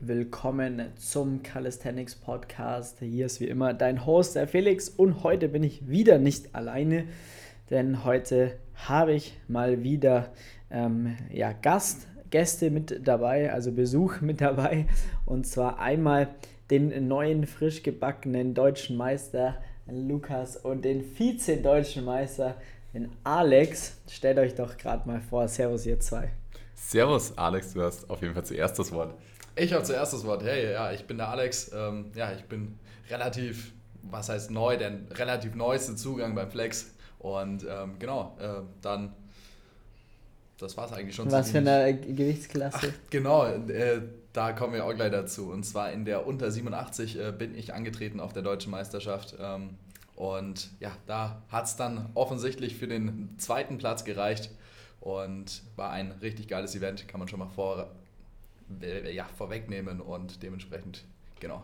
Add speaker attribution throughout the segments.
Speaker 1: willkommen zum Calisthenics Podcast. Hier ist wie immer dein Host, der Felix, und heute bin ich wieder nicht alleine, denn heute habe ich mal wieder ähm, ja, Gast, Gäste mit dabei, also Besuch mit dabei, und zwar einmal den neuen, frisch gebackenen deutschen Meister Lukas und den Vize-deutschen Meister, den Alex. Stellt euch doch gerade mal vor. Servus, ihr zwei.
Speaker 2: Servus, Alex, du hast auf jeden Fall zuerst das Wort.
Speaker 3: Ich habe zuerst das Wort. Hey, ja, ich bin der Alex. Ähm, ja, ich bin relativ, was heißt neu, der relativ neueste Zugang beim Flex. Und ähm, genau, äh, dann, das war es eigentlich schon.
Speaker 1: Was für eine Gewichtsklasse?
Speaker 3: Ach, genau, äh, da kommen wir auch gleich dazu. Und zwar in der unter 87 äh, bin ich angetreten auf der deutschen Meisterschaft. Ähm, und ja, da hat es dann offensichtlich für den zweiten Platz gereicht. Und war ein richtig geiles Event, kann man schon mal vor, ja, vorwegnehmen und dementsprechend, genau.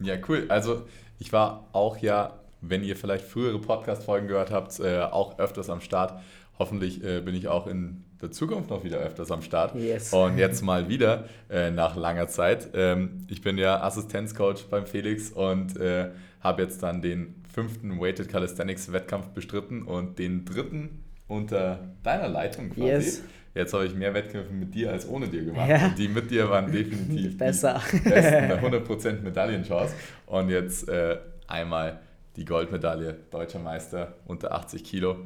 Speaker 2: Ja, cool. Also ich war auch ja, wenn ihr vielleicht frühere Podcast-Folgen gehört habt, äh, auch öfters am Start. Hoffentlich äh, bin ich auch in der Zukunft noch wieder öfters am Start. Yes. Und jetzt mal wieder äh, nach langer Zeit. Ähm, ich bin ja Assistenzcoach beim Felix und äh, habe jetzt dann den fünften Weighted Calisthenics Wettkampf bestritten und den dritten unter deiner Leitung quasi. Yes. Jetzt habe ich mehr Wettkämpfe mit dir als ohne dir gemacht. Ja. Und die mit dir waren definitiv besser. Die besten 100% Medaillenchance. Und jetzt äh, einmal die Goldmedaille, deutscher Meister unter 80 Kilo.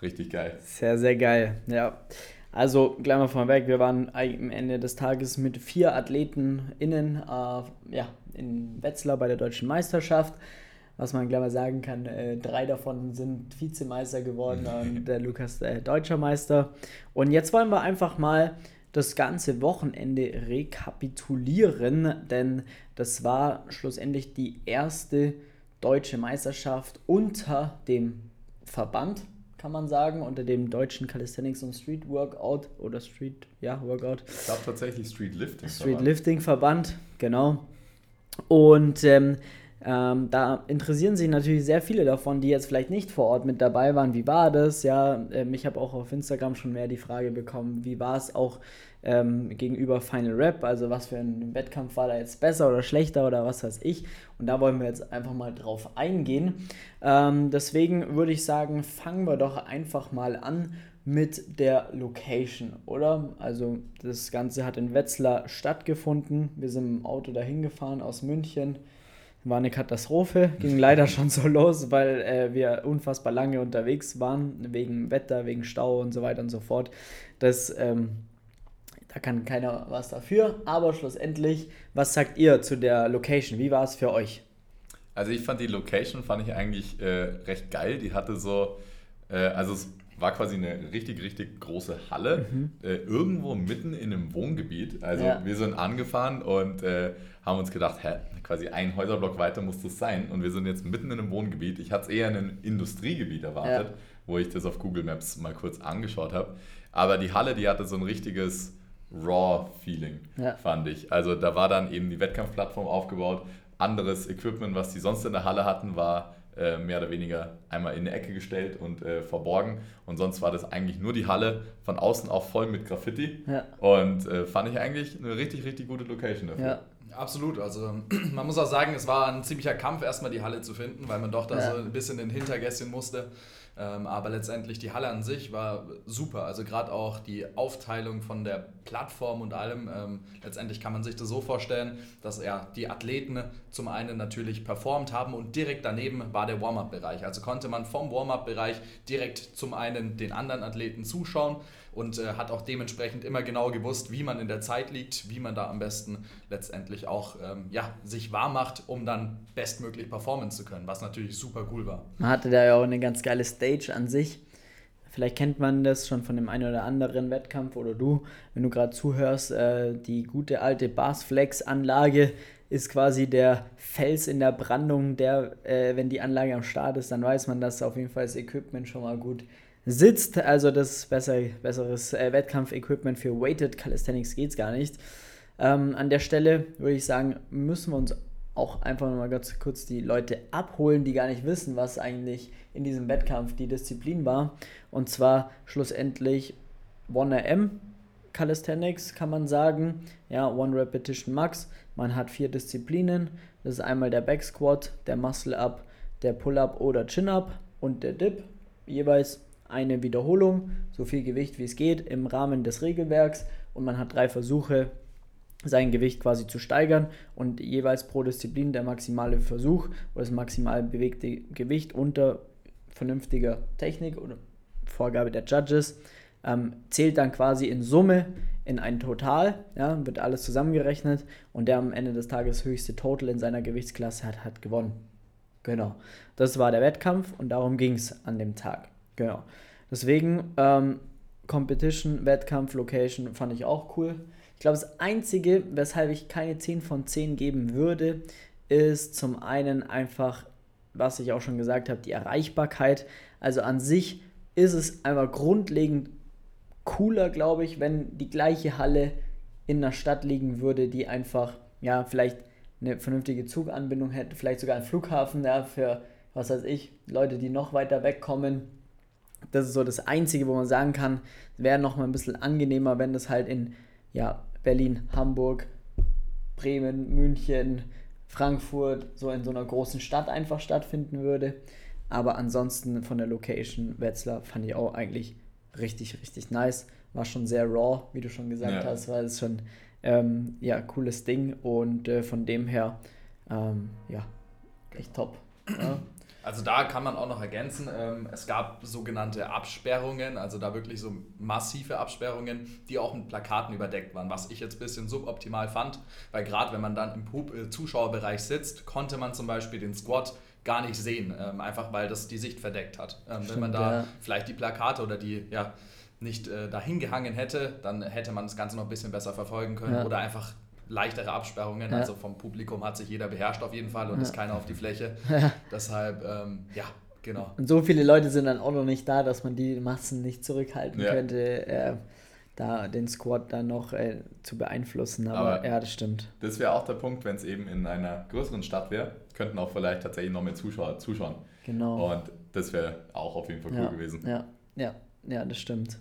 Speaker 2: Richtig geil.
Speaker 1: Sehr, sehr geil. Ja. Also gleich mal vorweg, wir waren am Ende des Tages mit vier Athleten innen äh, ja, in Wetzlar bei der deutschen Meisterschaft was man gleich mal sagen kann, äh, drei davon sind Vizemeister geworden und der Lukas äh, Deutscher Meister. Und jetzt wollen wir einfach mal das ganze Wochenende rekapitulieren, denn das war schlussendlich die erste deutsche Meisterschaft unter dem Verband, kann man sagen, unter dem deutschen Calisthenics und Street Workout oder Street, ja, Workout.
Speaker 2: Ich glaube tatsächlich Street Lifting.
Speaker 1: Street Lifting Verband, genau. Und ähm, ähm, da interessieren sich natürlich sehr viele davon, die jetzt vielleicht nicht vor Ort mit dabei waren. Wie war das? Ja, ähm, ich habe auch auf Instagram schon mehr die Frage bekommen, wie war es auch ähm, gegenüber Final Rap? Also was für ein Wettkampf war da jetzt besser oder schlechter oder was weiß ich? Und da wollen wir jetzt einfach mal drauf eingehen. Ähm, deswegen würde ich sagen, fangen wir doch einfach mal an mit der Location, oder? Also das Ganze hat in Wetzlar stattgefunden. Wir sind im Auto dahin gefahren aus München war eine Katastrophe, ging leider schon so los, weil äh, wir unfassbar lange unterwegs waren, wegen Wetter, wegen Stau und so weiter und so fort. Das, ähm, da kann keiner was dafür, aber schlussendlich, was sagt ihr zu der Location? Wie war es für euch?
Speaker 2: Also ich fand die Location, fand ich eigentlich äh, recht geil. Die hatte so, äh, also es war quasi eine richtig, richtig große Halle, mhm. äh, irgendwo mitten in einem Wohngebiet. Also ja. wir sind angefahren und äh, haben uns gedacht, hä, quasi ein Häuserblock weiter muss das sein. Und wir sind jetzt mitten in einem Wohngebiet. Ich hatte es eher in einem Industriegebiet erwartet, ja. wo ich das auf Google Maps mal kurz angeschaut habe. Aber die Halle, die hatte so ein richtiges Raw-Feeling, ja. fand ich. Also da war dann eben die Wettkampfplattform aufgebaut. Anderes Equipment, was die sonst in der Halle hatten, war äh, mehr oder weniger einmal in eine Ecke gestellt und äh, verborgen. Und sonst war das eigentlich nur die Halle, von außen auch voll mit Graffiti. Ja. Und äh, fand ich eigentlich eine richtig, richtig gute Location dafür.
Speaker 3: Ja. Absolut, also man muss auch sagen, es war ein ziemlicher Kampf, erstmal die Halle zu finden, weil man doch da ja. so ein bisschen in den Hintergässchen musste. Ähm, aber letztendlich die Halle an sich war super. Also gerade auch die Aufteilung von der Plattform und allem. Ähm, letztendlich kann man sich das so vorstellen, dass ja, die Athleten zum einen natürlich performt haben und direkt daneben war der Warm-up-Bereich. Also konnte man vom Warm-up-Bereich direkt zum einen den anderen Athleten zuschauen und äh, hat auch dementsprechend immer genau gewusst, wie man in der Zeit liegt, wie man da am besten letztendlich auch ähm, ja, sich warm macht, um dann bestmöglich performen zu können, was natürlich super cool war.
Speaker 1: Man hatte da ja auch eine ganz geile Stage an sich. Vielleicht kennt man das schon von dem einen oder anderen Wettkampf oder du, wenn du gerade zuhörst, äh, die gute alte Barsflex-Anlage ist quasi der Fels in der Brandung, der, äh, wenn die Anlage am Start ist, dann weiß man, dass auf jeden Fall das Equipment schon mal gut sitzt. Also das bessere, besseres äh, Wettkampf-Equipment für Weighted Calisthenics geht es gar nicht. Ähm, an der Stelle würde ich sagen, müssen wir uns auch einfach mal ganz kurz die Leute abholen, die gar nicht wissen, was eigentlich in diesem Wettkampf die Disziplin war. Und zwar schlussendlich 1RM Calisthenics kann man sagen. Ja, One Repetition Max. Man hat vier Disziplinen. Das ist einmal der Back Squat, der Muscle Up, der Pull Up oder Chin Up und der Dip. Jeweils eine Wiederholung, so viel Gewicht wie es geht im Rahmen des Regelwerks und man hat drei Versuche, sein Gewicht quasi zu steigern und jeweils pro Disziplin der maximale Versuch oder das maximal bewegte Gewicht unter vernünftiger Technik oder Vorgabe der Judges ähm, zählt dann quasi in Summe in ein Total, ja, wird alles zusammengerechnet und der am Ende des Tages höchste Total in seiner Gewichtsklasse hat, hat gewonnen. Genau. Das war der Wettkampf und darum ging es an dem Tag. Genau. Deswegen ähm, Competition, Wettkampf, Location fand ich auch cool. Ich glaube, das Einzige, weshalb ich keine 10 von 10 geben würde, ist zum einen einfach, was ich auch schon gesagt habe, die Erreichbarkeit. Also an sich ist es einfach grundlegend cooler, glaube ich, wenn die gleiche Halle in einer Stadt liegen würde, die einfach, ja, vielleicht eine vernünftige Zuganbindung hätte, vielleicht sogar ein Flughafen, ja, für, was weiß ich, Leute, die noch weiter wegkommen. Das ist so das Einzige, wo man sagen kann, wäre noch mal ein bisschen angenehmer, wenn das halt in, ja, Berlin, Hamburg, Bremen, München, Frankfurt, so in so einer großen Stadt einfach stattfinden würde. Aber ansonsten von der Location Wetzlar fand ich auch eigentlich richtig, richtig nice. War schon sehr raw, wie du schon gesagt ja. hast, war es schon ähm, ja, cooles Ding und äh, von dem her ähm, ja, echt top. Ja.
Speaker 3: Also da kann man auch noch ergänzen, ähm, es gab sogenannte Absperrungen, also da wirklich so massive Absperrungen, die auch mit Plakaten überdeckt waren, was ich jetzt ein bisschen suboptimal fand, weil gerade wenn man dann im äh, Zuschauerbereich sitzt, konnte man zum Beispiel den Squad gar nicht sehen, ähm, einfach weil das die Sicht verdeckt hat. Ähm, Stimmt, wenn man da ja. vielleicht die Plakate oder die, ja, nicht äh, dahin gehangen hätte, dann hätte man das Ganze noch ein bisschen besser verfolgen können ja. oder einfach leichtere Absperrungen. Ja. Also vom Publikum hat sich jeder beherrscht auf jeden Fall und ja. ist keiner auf die Fläche. Deshalb, ähm, ja, genau.
Speaker 1: Und so viele Leute sind dann auch noch nicht da, dass man die Massen nicht zurückhalten könnte. Äh, da den Squad dann noch äh, zu beeinflussen. Aber, Aber, ja, das stimmt.
Speaker 2: Das wäre auch der Punkt, wenn es eben in einer größeren Stadt wäre, könnten auch vielleicht tatsächlich noch mehr Zuschauer zuschauen. Genau. Und das wäre auch auf jeden Fall cool
Speaker 1: ja,
Speaker 2: gewesen.
Speaker 1: Ja, ja, ja, das stimmt.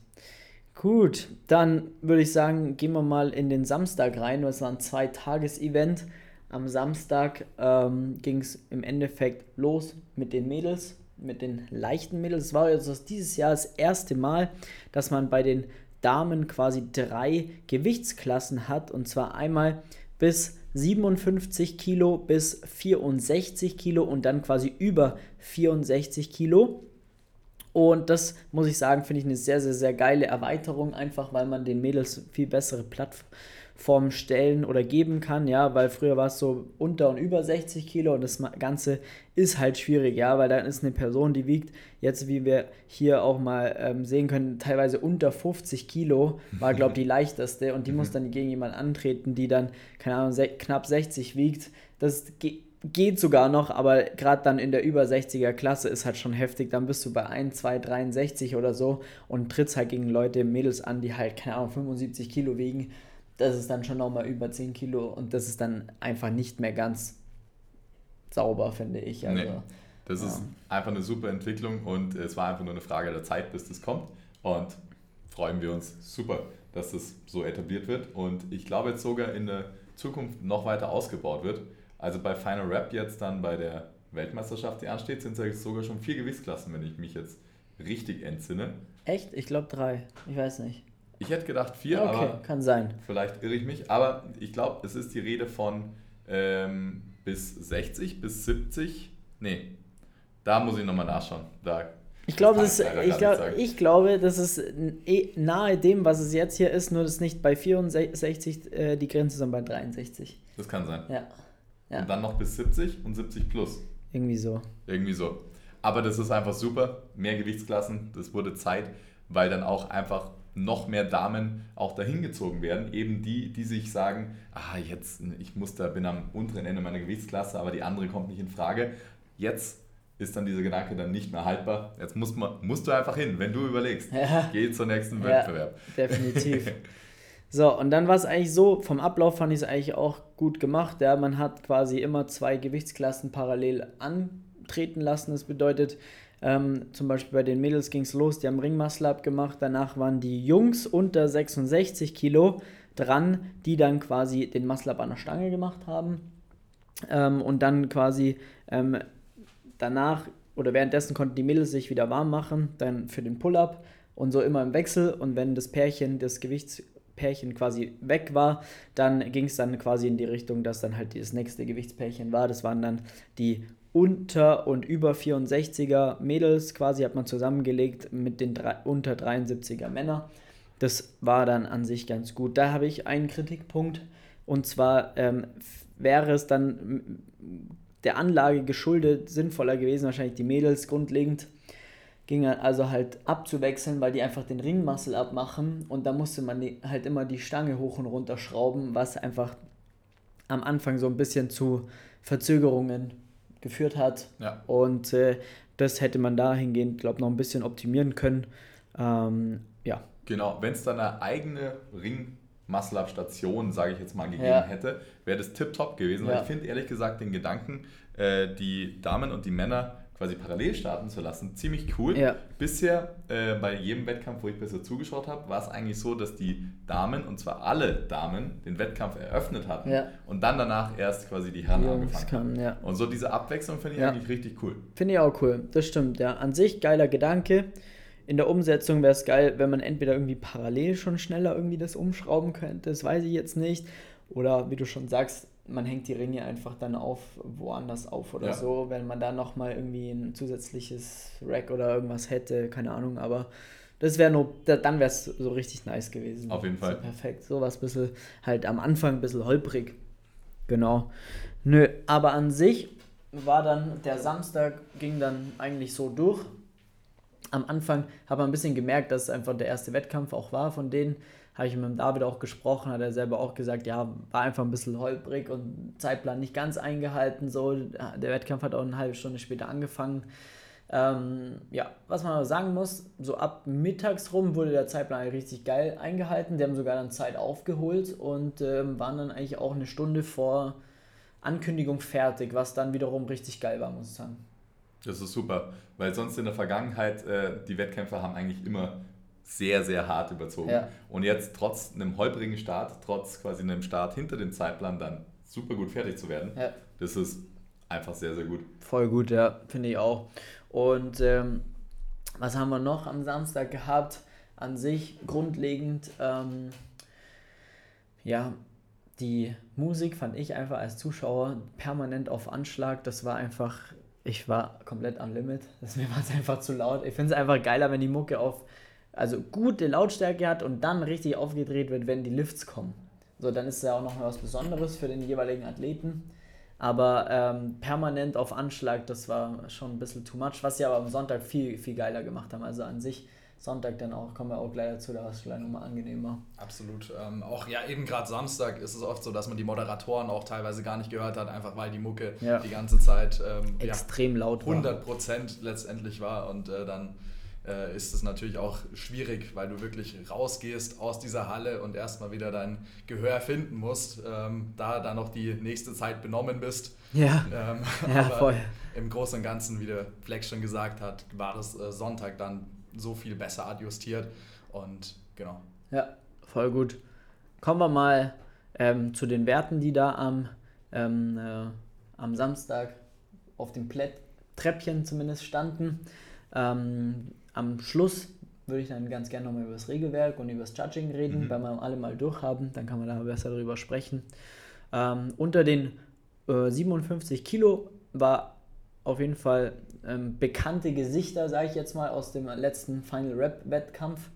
Speaker 1: Gut, dann würde ich sagen, gehen wir mal in den Samstag rein. Das war ein Zwei-Tages-Event. Am Samstag ähm, ging es im Endeffekt los mit den Mädels, mit den leichten Mädels. Es war jetzt dieses Jahr das erste Mal, dass man bei den Damen quasi drei Gewichtsklassen hat. Und zwar einmal bis 57 Kilo bis 64 Kilo und dann quasi über 64 Kilo. Und das muss ich sagen, finde ich eine sehr, sehr, sehr geile Erweiterung, einfach weil man den Mädels viel bessere Plattformen stellen oder geben kann, ja, weil früher war es so unter und über 60 Kilo und das Ganze ist halt schwierig, ja, weil dann ist eine Person, die wiegt jetzt, wie wir hier auch mal ähm, sehen können, teilweise unter 50 Kilo, war, glaube ich, die leichteste und die muss dann gegen jemanden antreten, die dann, keine Ahnung, knapp 60 wiegt. Das geht geht sogar noch, aber gerade dann in der über 60er Klasse ist halt schon heftig. Dann bist du bei 1, 2, 63 oder so und trittst halt gegen Leute, Mädels an, die halt, keine Ahnung, 75 Kilo wiegen. Das ist dann schon nochmal über 10 Kilo und das ist dann einfach nicht mehr ganz sauber, finde ich. Also, nee,
Speaker 2: das ja. ist einfach eine super Entwicklung und es war einfach nur eine Frage der Zeit, bis das kommt. Und freuen wir uns super, dass das so etabliert wird und ich glaube jetzt sogar in der Zukunft noch weiter ausgebaut wird. Also bei Final Rap jetzt dann bei der Weltmeisterschaft, die ansteht, sind es sogar schon vier Gewichtsklassen, wenn ich mich jetzt richtig entsinne.
Speaker 1: Echt? Ich glaube drei. Ich weiß nicht.
Speaker 2: Ich hätte gedacht vier,
Speaker 1: okay, aber kann sein.
Speaker 2: Vielleicht irre ich mich. Aber ich glaube, es ist die Rede von ähm, bis 60, bis 70. Nee, da muss ich nochmal nachschauen. Da
Speaker 1: ich glaube, das ich, glaub, ich glaube, das ist eh nahe dem, was es jetzt hier ist, nur dass nicht bei 64 äh, die Grenze, sondern bei 63.
Speaker 2: Das kann sein.
Speaker 1: Ja.
Speaker 2: Ja. Und dann noch bis 70 und 70 plus.
Speaker 1: Irgendwie so.
Speaker 2: Irgendwie so. Aber das ist einfach super. Mehr Gewichtsklassen, das wurde Zeit, weil dann auch einfach noch mehr Damen auch dahin gezogen werden. Eben die, die sich sagen, ah, jetzt, ich muss da, bin am unteren Ende meiner Gewichtsklasse, aber die andere kommt nicht in Frage. Jetzt ist dann dieser Gedanke dann nicht mehr haltbar. Jetzt musst, man, musst du einfach hin, wenn du überlegst. Ja. Geh zur nächsten Wettbewerb.
Speaker 1: Ja, definitiv. So, und dann war es eigentlich so, vom Ablauf fand ich es eigentlich auch gut gemacht. Ja, man hat quasi immer zwei Gewichtsklassen parallel antreten lassen. Das bedeutet, Ähm, zum Beispiel bei den Mädels ging es los, die haben Ringmuscle-Up gemacht. Danach waren die Jungs unter 66 Kilo dran, die dann quasi den Muscle-Up an der Stange gemacht haben. Ähm, und dann quasi ähm, danach oder währenddessen konnten die Mädels sich wieder warm machen, dann für den Pull-Up und so immer im Wechsel. Und wenn das Pärchen, das Gewichtspärchen quasi weg war, dann ging es dann quasi in die Richtung, dass dann halt das nächste Gewichtspärchen war. Das waren dann die unter und über 64er Mädels quasi, hat man zusammengelegt mit den drei, unter 73er Männer. Das war dann an sich ganz gut. Da habe ich einen Kritikpunkt und zwar ähm, wäre es dann der Anlage geschuldet sinnvoller gewesen, wahrscheinlich die Mädels grundlegend ging also halt abzuwechseln, weil die einfach den Ringmuscle abmachen und da musste man halt immer die Stange hoch und runter schrauben, was einfach am Anfang so ein bisschen zu Verzögerungen geführt hat. Ja. Und äh, das hätte man dahingehend, glaube ich, noch ein bisschen optimieren können. Ähm, ja.
Speaker 2: Genau, wenn es dann eine eigene Ring Muscle-Up-Station, sage ich jetzt mal, gegeben ja. hätte, wäre das tipptopp gewesen. Ja. Weil ich finde ehrlich gesagt den Gedanken, äh, die Damen und die Männer quasi parallel starten zu lassen, ziemlich cool. Ja. Bisher äh, bei jedem Wettkampf, wo ich bisher zugeschaut habe, war es eigentlich so, dass die Damen, und zwar alle Damen, den Wettkampf eröffnet hatten ja. und dann danach erst quasi die Herren Jungs angefangen haben. Ja. Und so diese Abwechslung finde ich eigentlich richtig cool.
Speaker 1: Finde ich auch cool, das stimmt, ja. An sich geiler Gedanke. In der Umsetzung wäre es geil, wenn man entweder irgendwie parallel schon schneller irgendwie das umschrauben könnte, das weiß ich jetzt nicht. Oder wie du schon sagst, man hängt die Ringe einfach dann auf woanders auf oder ja. so, wenn man da nochmal irgendwie ein zusätzliches Rack oder irgendwas hätte, keine Ahnung, aber das wäre nur, dann wäre es so richtig nice gewesen.
Speaker 2: Auf jeden Fall.
Speaker 1: So perfekt. So was bisschen halt am Anfang ein bisschen holprig. Genau. Nö, aber an sich war dann der Samstag ging dann eigentlich so durch. Am Anfang hat man ein bisschen gemerkt, dass es einfach der erste Wettkampf auch war von denen habe ich mit David auch gesprochen, hat er selber auch gesagt, ja, war einfach ein bisschen holprig und Zeitplan nicht ganz eingehalten. So, der Wettkampf hat auch eine halbe Stunde später angefangen. Ähm, ja, was man aber sagen muss, so ab mittags rum wurde der Zeitplan richtig geil eingehalten. Die haben sogar dann Zeit aufgeholt und ähm, waren dann eigentlich auch eine Stunde vor Ankündigung fertig, was dann wiederum richtig geil war, muss ich sagen.
Speaker 2: Das ist super, weil sonst in der Vergangenheit, äh, die Wettkämpfer haben eigentlich immer sehr, sehr hart überzogen. Ja. Und jetzt trotz einem holprigen Start, trotz quasi einem Start hinter dem Zeitplan dann super gut fertig zu werden, ja. das ist einfach sehr, sehr gut.
Speaker 1: Voll gut, ja, finde ich auch. Und ähm, was haben wir noch am Samstag gehabt? An sich grundlegend, ähm, ja, die Musik fand ich einfach als Zuschauer permanent auf Anschlag. Das war einfach, ich war komplett am Limit. Das mir war es einfach zu laut. Ich finde es einfach geiler, wenn die Mucke auf also gute Lautstärke hat und dann richtig aufgedreht wird, wenn die Lifts kommen. So, dann ist es ja auch noch was Besonderes für den jeweiligen Athleten. Aber ähm, permanent auf Anschlag, das war schon ein bisschen too much, was sie aber am Sonntag viel, viel geiler gemacht haben. Also an sich Sonntag dann auch, kommen wir auch gleich dazu, da war es vielleicht nochmal angenehmer.
Speaker 3: Absolut. Ähm, auch ja, eben gerade Samstag ist es oft so, dass man die Moderatoren auch teilweise gar nicht gehört hat, einfach weil die Mucke ja. die ganze Zeit ähm,
Speaker 1: extrem ja, laut war.
Speaker 3: 100 Prozent letztendlich war und äh, dann äh, ist es natürlich auch schwierig, weil du wirklich rausgehst aus dieser Halle und erstmal wieder dein Gehör finden musst, ähm, da dann noch die nächste Zeit benommen bist.
Speaker 1: Ja, ähm, ja voll.
Speaker 3: Im Großen und Ganzen, wie der Flex schon gesagt hat, war das äh, Sonntag dann so viel besser adjustiert und genau.
Speaker 1: Ja, voll gut. Kommen wir mal ähm, zu den Werten, die da am, ähm, äh, am Samstag auf dem Plätt Treppchen zumindest standen. Ähm, am Schluss würde ich dann ganz gerne nochmal über das Regelwerk und über das Judging reden, mhm. weil wir alle mal durchhaben, dann kann man da besser darüber sprechen. Ähm, unter den äh, 57 Kilo war auf jeden Fall ähm, bekannte Gesichter, sage ich jetzt mal, aus dem letzten Final Rap Wettkampf.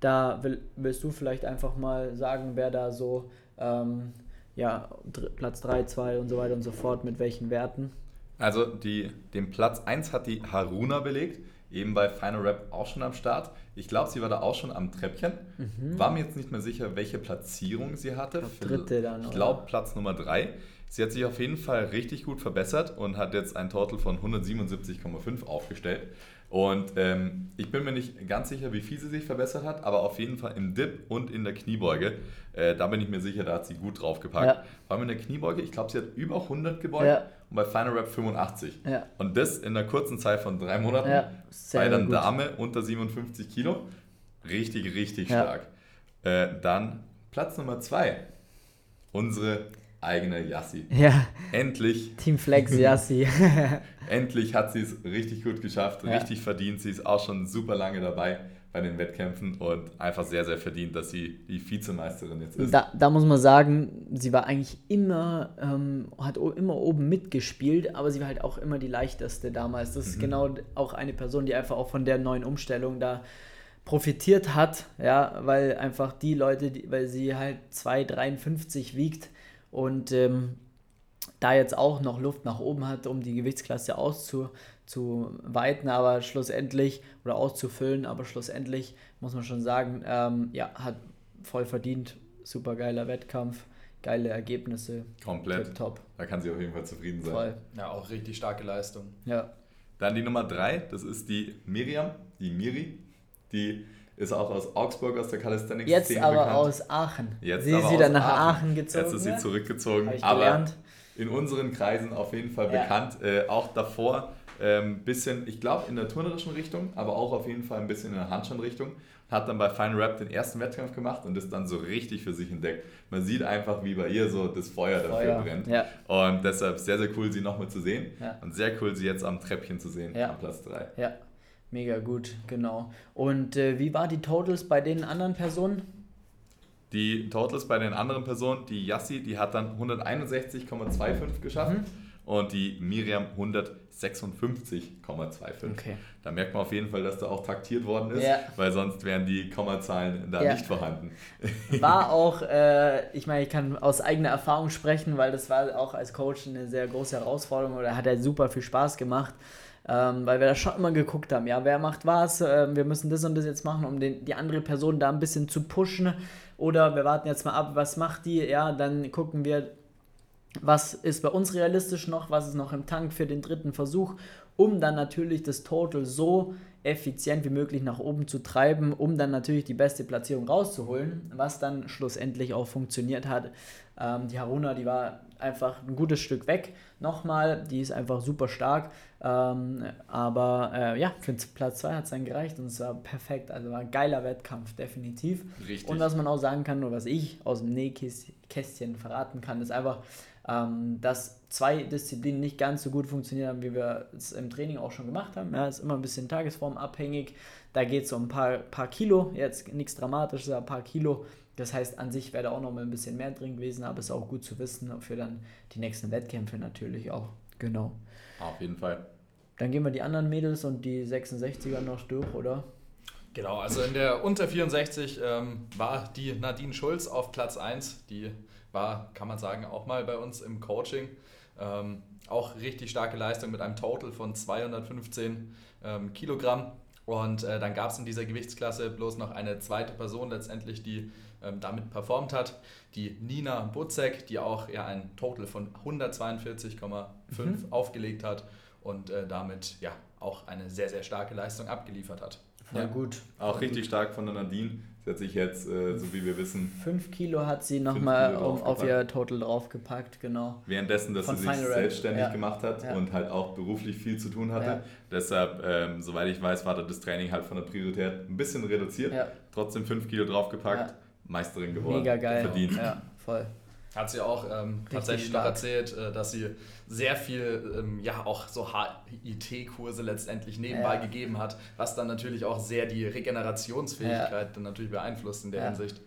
Speaker 1: Da will, willst du vielleicht einfach mal sagen, wer da so ähm, ja, Platz 3, 2 und so weiter und so fort, mit welchen Werten?
Speaker 2: Also die, den Platz 1 hat die Haruna belegt eben bei Final Rap auch schon am Start. Ich glaube, sie war da auch schon am Treppchen. Mhm. War mir jetzt nicht mehr sicher, welche Platzierung sie hatte.
Speaker 1: Ich dritte dann,
Speaker 2: Ich glaube, Platz Nummer 3. Sie hat sich auf jeden Fall richtig gut verbessert und hat jetzt ein Total von 177,5 aufgestellt. Und ähm, ich bin mir nicht ganz sicher, wie viel sie sich verbessert hat, aber auf jeden Fall im Dip und in der Kniebeuge. Äh, da bin ich mir sicher, da hat sie gut draufgepackt. Ja. Vor allem in der Kniebeuge, ich glaube, sie hat über 100 gebeugt ja. und bei Final Rap 85. Ja. Und das in einer kurzen Zeit von drei Monaten bei der Dame unter 57 Kilo. Richtig, richtig stark. Äh, dann Platz Nummer zwei. Unsere eigene Yassi. Ja. Endlich.
Speaker 1: Team Flex Yassi.
Speaker 2: endlich hat sie es richtig gut geschafft, ja. richtig verdient. Sie ist auch schon super lange dabei bei den Wettkämpfen und einfach sehr, sehr verdient, dass sie die Vizemeisterin jetzt ist.
Speaker 1: Da, da muss man sagen, sie war eigentlich immer, ähm, hat immer oben mitgespielt, aber sie war halt auch immer die leichteste damals. Das ist mhm. genau auch eine Person, die einfach auch von der neuen Umstellung da profitiert hat, ja, weil einfach die Leute, die, weil sie halt 2,53 wiegt, und ähm, da jetzt auch noch Luft nach oben hat, um die Gewichtsklasse auszuweiten, aber schlussendlich oder auszufüllen, aber schlussendlich muss man schon sagen, ähm, ja, hat voll verdient, super geiler Wettkampf, geile Ergebnisse.
Speaker 2: Komplett. Top. Da kann sie auf jeden Fall zufrieden sein. Voll.
Speaker 3: Ja, auch richtig starke Leistung.
Speaker 2: Ja. Dann die Nummer drei, das ist die Miriam, die Miri, die ist auch aus Augsburg, aus der Calisthenics
Speaker 1: Jetzt aber bekannt. aus Aachen. Jetzt sie ist wieder nach Aachen. Aachen. gezogen.
Speaker 2: Jetzt ist sie zurückgezogen. aber gelernt. in unseren Kreisen auf jeden Fall ja. bekannt. Äh, auch davor ein ähm, bisschen, ich glaube, in der turnerischen Richtung, aber auch auf jeden Fall ein bisschen in der Handstand-Richtung. Hat dann bei Final Rap den ersten Wettkampf gemacht und ist dann so richtig für sich entdeckt. Man sieht einfach, wie bei ihr so das Feuer dafür Feuer. brennt. Ja. Und deshalb sehr, sehr cool, sie nochmal zu sehen. Ja. Und sehr cool, sie jetzt am Treppchen zu sehen, am Platz 3.
Speaker 1: Ja, Mega gut, genau. Und äh, wie war die Totals bei den anderen Personen?
Speaker 2: Die Totals bei den anderen Personen, die Yassi, die hat dann 161,25 geschafft mhm. und die Miriam 156,25. Okay. Da merkt man auf jeden Fall, dass da auch taktiert worden ist, ja. weil sonst wären die Kommazahlen da ja. nicht vorhanden.
Speaker 1: War auch, äh, ich meine, ich kann aus eigener Erfahrung sprechen, weil das war auch als Coach eine sehr große Herausforderung oder hat ja super viel Spaß gemacht ähm, weil wir da schon immer geguckt haben, ja, wer macht was, äh, wir müssen das und das jetzt machen, um den, die andere Person da ein bisschen zu pushen. Oder wir warten jetzt mal ab, was macht die, ja, dann gucken wir, was ist bei uns realistisch noch, was ist noch im Tank für den dritten Versuch, um dann natürlich das Total so effizient wie möglich nach oben zu treiben, um dann natürlich die beste Platzierung rauszuholen, was dann schlussendlich auch funktioniert hat. Ähm, die Haruna, die war einfach ein gutes Stück weg. Nochmal, die ist einfach super stark. Ähm, aber äh, ja, für Platz 2 hat es dann gereicht und es war perfekt. Also war ein geiler Wettkampf, definitiv. Richtig. Und was man auch sagen kann, oder was ich aus dem Nähkästchen verraten kann, ist einfach, ähm, dass zwei Disziplinen nicht ganz so gut funktioniert haben, wie wir es im Training auch schon gemacht haben. Ja, ist immer ein bisschen tagesformabhängig. Da geht es um ein paar, paar Kilo, jetzt nichts Dramatisches, aber ein paar Kilo das heißt, an sich wäre da auch noch mal ein bisschen mehr drin gewesen, aber es ist auch gut zu wissen für dann die nächsten Wettkämpfe natürlich auch. Genau.
Speaker 2: Auf jeden Fall.
Speaker 1: Dann gehen wir die anderen Mädels und die 66er noch durch, oder?
Speaker 3: Genau, also in der unter 64 ähm, war die Nadine Schulz auf Platz 1. Die war, kann man sagen, auch mal bei uns im Coaching. Ähm, auch richtig starke Leistung mit einem Total von 215 ähm, Kilogramm. Und äh, dann gab es in dieser Gewichtsklasse bloß noch eine zweite Person letztendlich, die ähm, damit performt hat. Die Nina Butzek, die auch ja ein Total von 142,5 mhm. aufgelegt hat und äh, damit ja auch eine sehr, sehr starke Leistung abgeliefert hat.
Speaker 2: Ja, gut. Auch richtig stark von der Nadine. Sie hat sich jetzt, äh, so wie wir wissen.
Speaker 1: 5 Kilo hat sie nochmal auf ihr Total draufgepackt, genau.
Speaker 2: Währenddessen, dass von sie sich Final selbstständig ja. gemacht hat ja. und halt auch beruflich viel zu tun hatte. Ja. Deshalb, ähm, soweit ich weiß, war das Training halt von der Priorität ein bisschen reduziert. Trotzdem 5 Kilo draufgepackt Meisterin geworden.
Speaker 1: Mega geil. Verdient. Ja, voll.
Speaker 3: Hat sie auch ähm, tatsächlich noch erzählt, äh, dass sie sehr viel, ähm, ja, auch so HIT-Kurse letztendlich nebenbei ja. gegeben hat, was dann natürlich auch sehr die Regenerationsfähigkeit ja. dann natürlich beeinflusst in der ja. Hinsicht.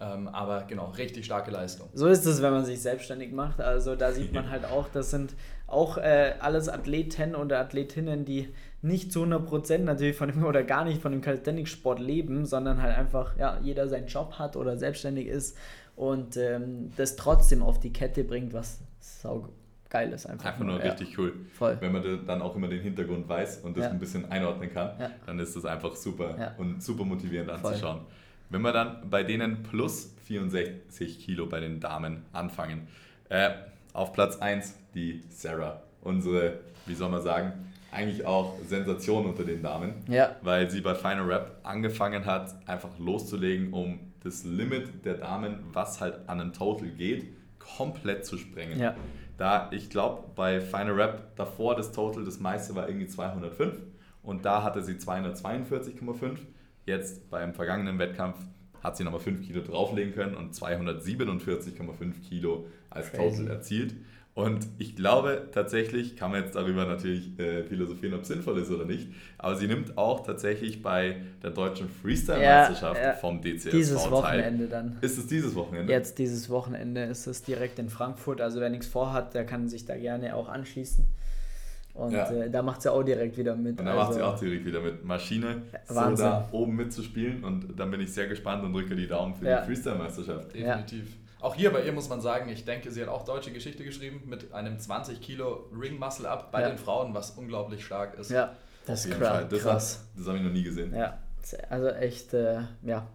Speaker 3: Ähm, aber genau, richtig starke Leistung.
Speaker 1: So ist es, wenn man sich selbstständig macht. Also da sieht man halt auch, das sind auch äh, alles Athleten oder Athletinnen, die nicht zu 100% natürlich von dem oder gar nicht von dem Calisthenics-Sport leben, sondern halt einfach, ja, jeder seinen Job hat oder selbstständig ist und ähm, das trotzdem auf die Kette bringt, was sau geil ist
Speaker 2: einfach. Einfach nur, nur richtig cool. Voll. Wenn man dann auch immer den Hintergrund weiß und das ja. ein bisschen einordnen kann, ja. dann ist das einfach super und super motivierend anzuschauen. Voll. Wenn wir dann bei denen plus 64 Kilo bei den Damen anfangen, äh, auf Platz 1 die Sarah, unsere, wie soll man sagen, eigentlich auch Sensation unter den Damen,
Speaker 1: ja.
Speaker 2: weil sie bei Final Rap angefangen hat, einfach loszulegen, um das Limit der Damen, was halt an einen Total geht, komplett zu sprengen.
Speaker 1: Ja.
Speaker 2: Da, ich glaube, bei Final Rap davor das Total, das meiste war irgendwie 205 und da hatte sie 242,5. Jetzt beim vergangenen Wettkampf hat sie nochmal 5 Kilo drauflegen können und 247,5 Kilo als Crazy. Total erzielt. Und ich glaube tatsächlich, kann man jetzt darüber natürlich äh, philosophieren, ob es sinnvoll ist oder nicht, aber sie nimmt auch tatsächlich bei der deutschen Freestyle-Meisterschaft ja, ja. vom DCSV
Speaker 1: Dieses Wochenende dann.
Speaker 2: Ist es dieses Wochenende?
Speaker 1: Jetzt dieses Wochenende ist es direkt in Frankfurt. Also wer nichts vorhat, der kann sich da gerne auch anschließen. Und ja. äh, da macht sie auch direkt wieder mit.
Speaker 2: Und da also, macht sie auch direkt wieder mit. Maschine, Wahnsinn. so da oben mitzuspielen. Und dann bin ich sehr gespannt und drücke die Daumen für die Freestyle-Meisterschaft.
Speaker 3: Definitiv. Auch hier bei ihr muss man sagen, ich denke, sie hat auch deutsche Geschichte geschrieben mit einem 20 Kilo Ring Muscle Up bei ja. den Frauen, was unglaublich stark ist.
Speaker 1: Ja, das ist krass.
Speaker 2: Das,
Speaker 1: krass.
Speaker 2: das habe ich noch nie gesehen.
Speaker 1: Ja, also echt, äh, ja,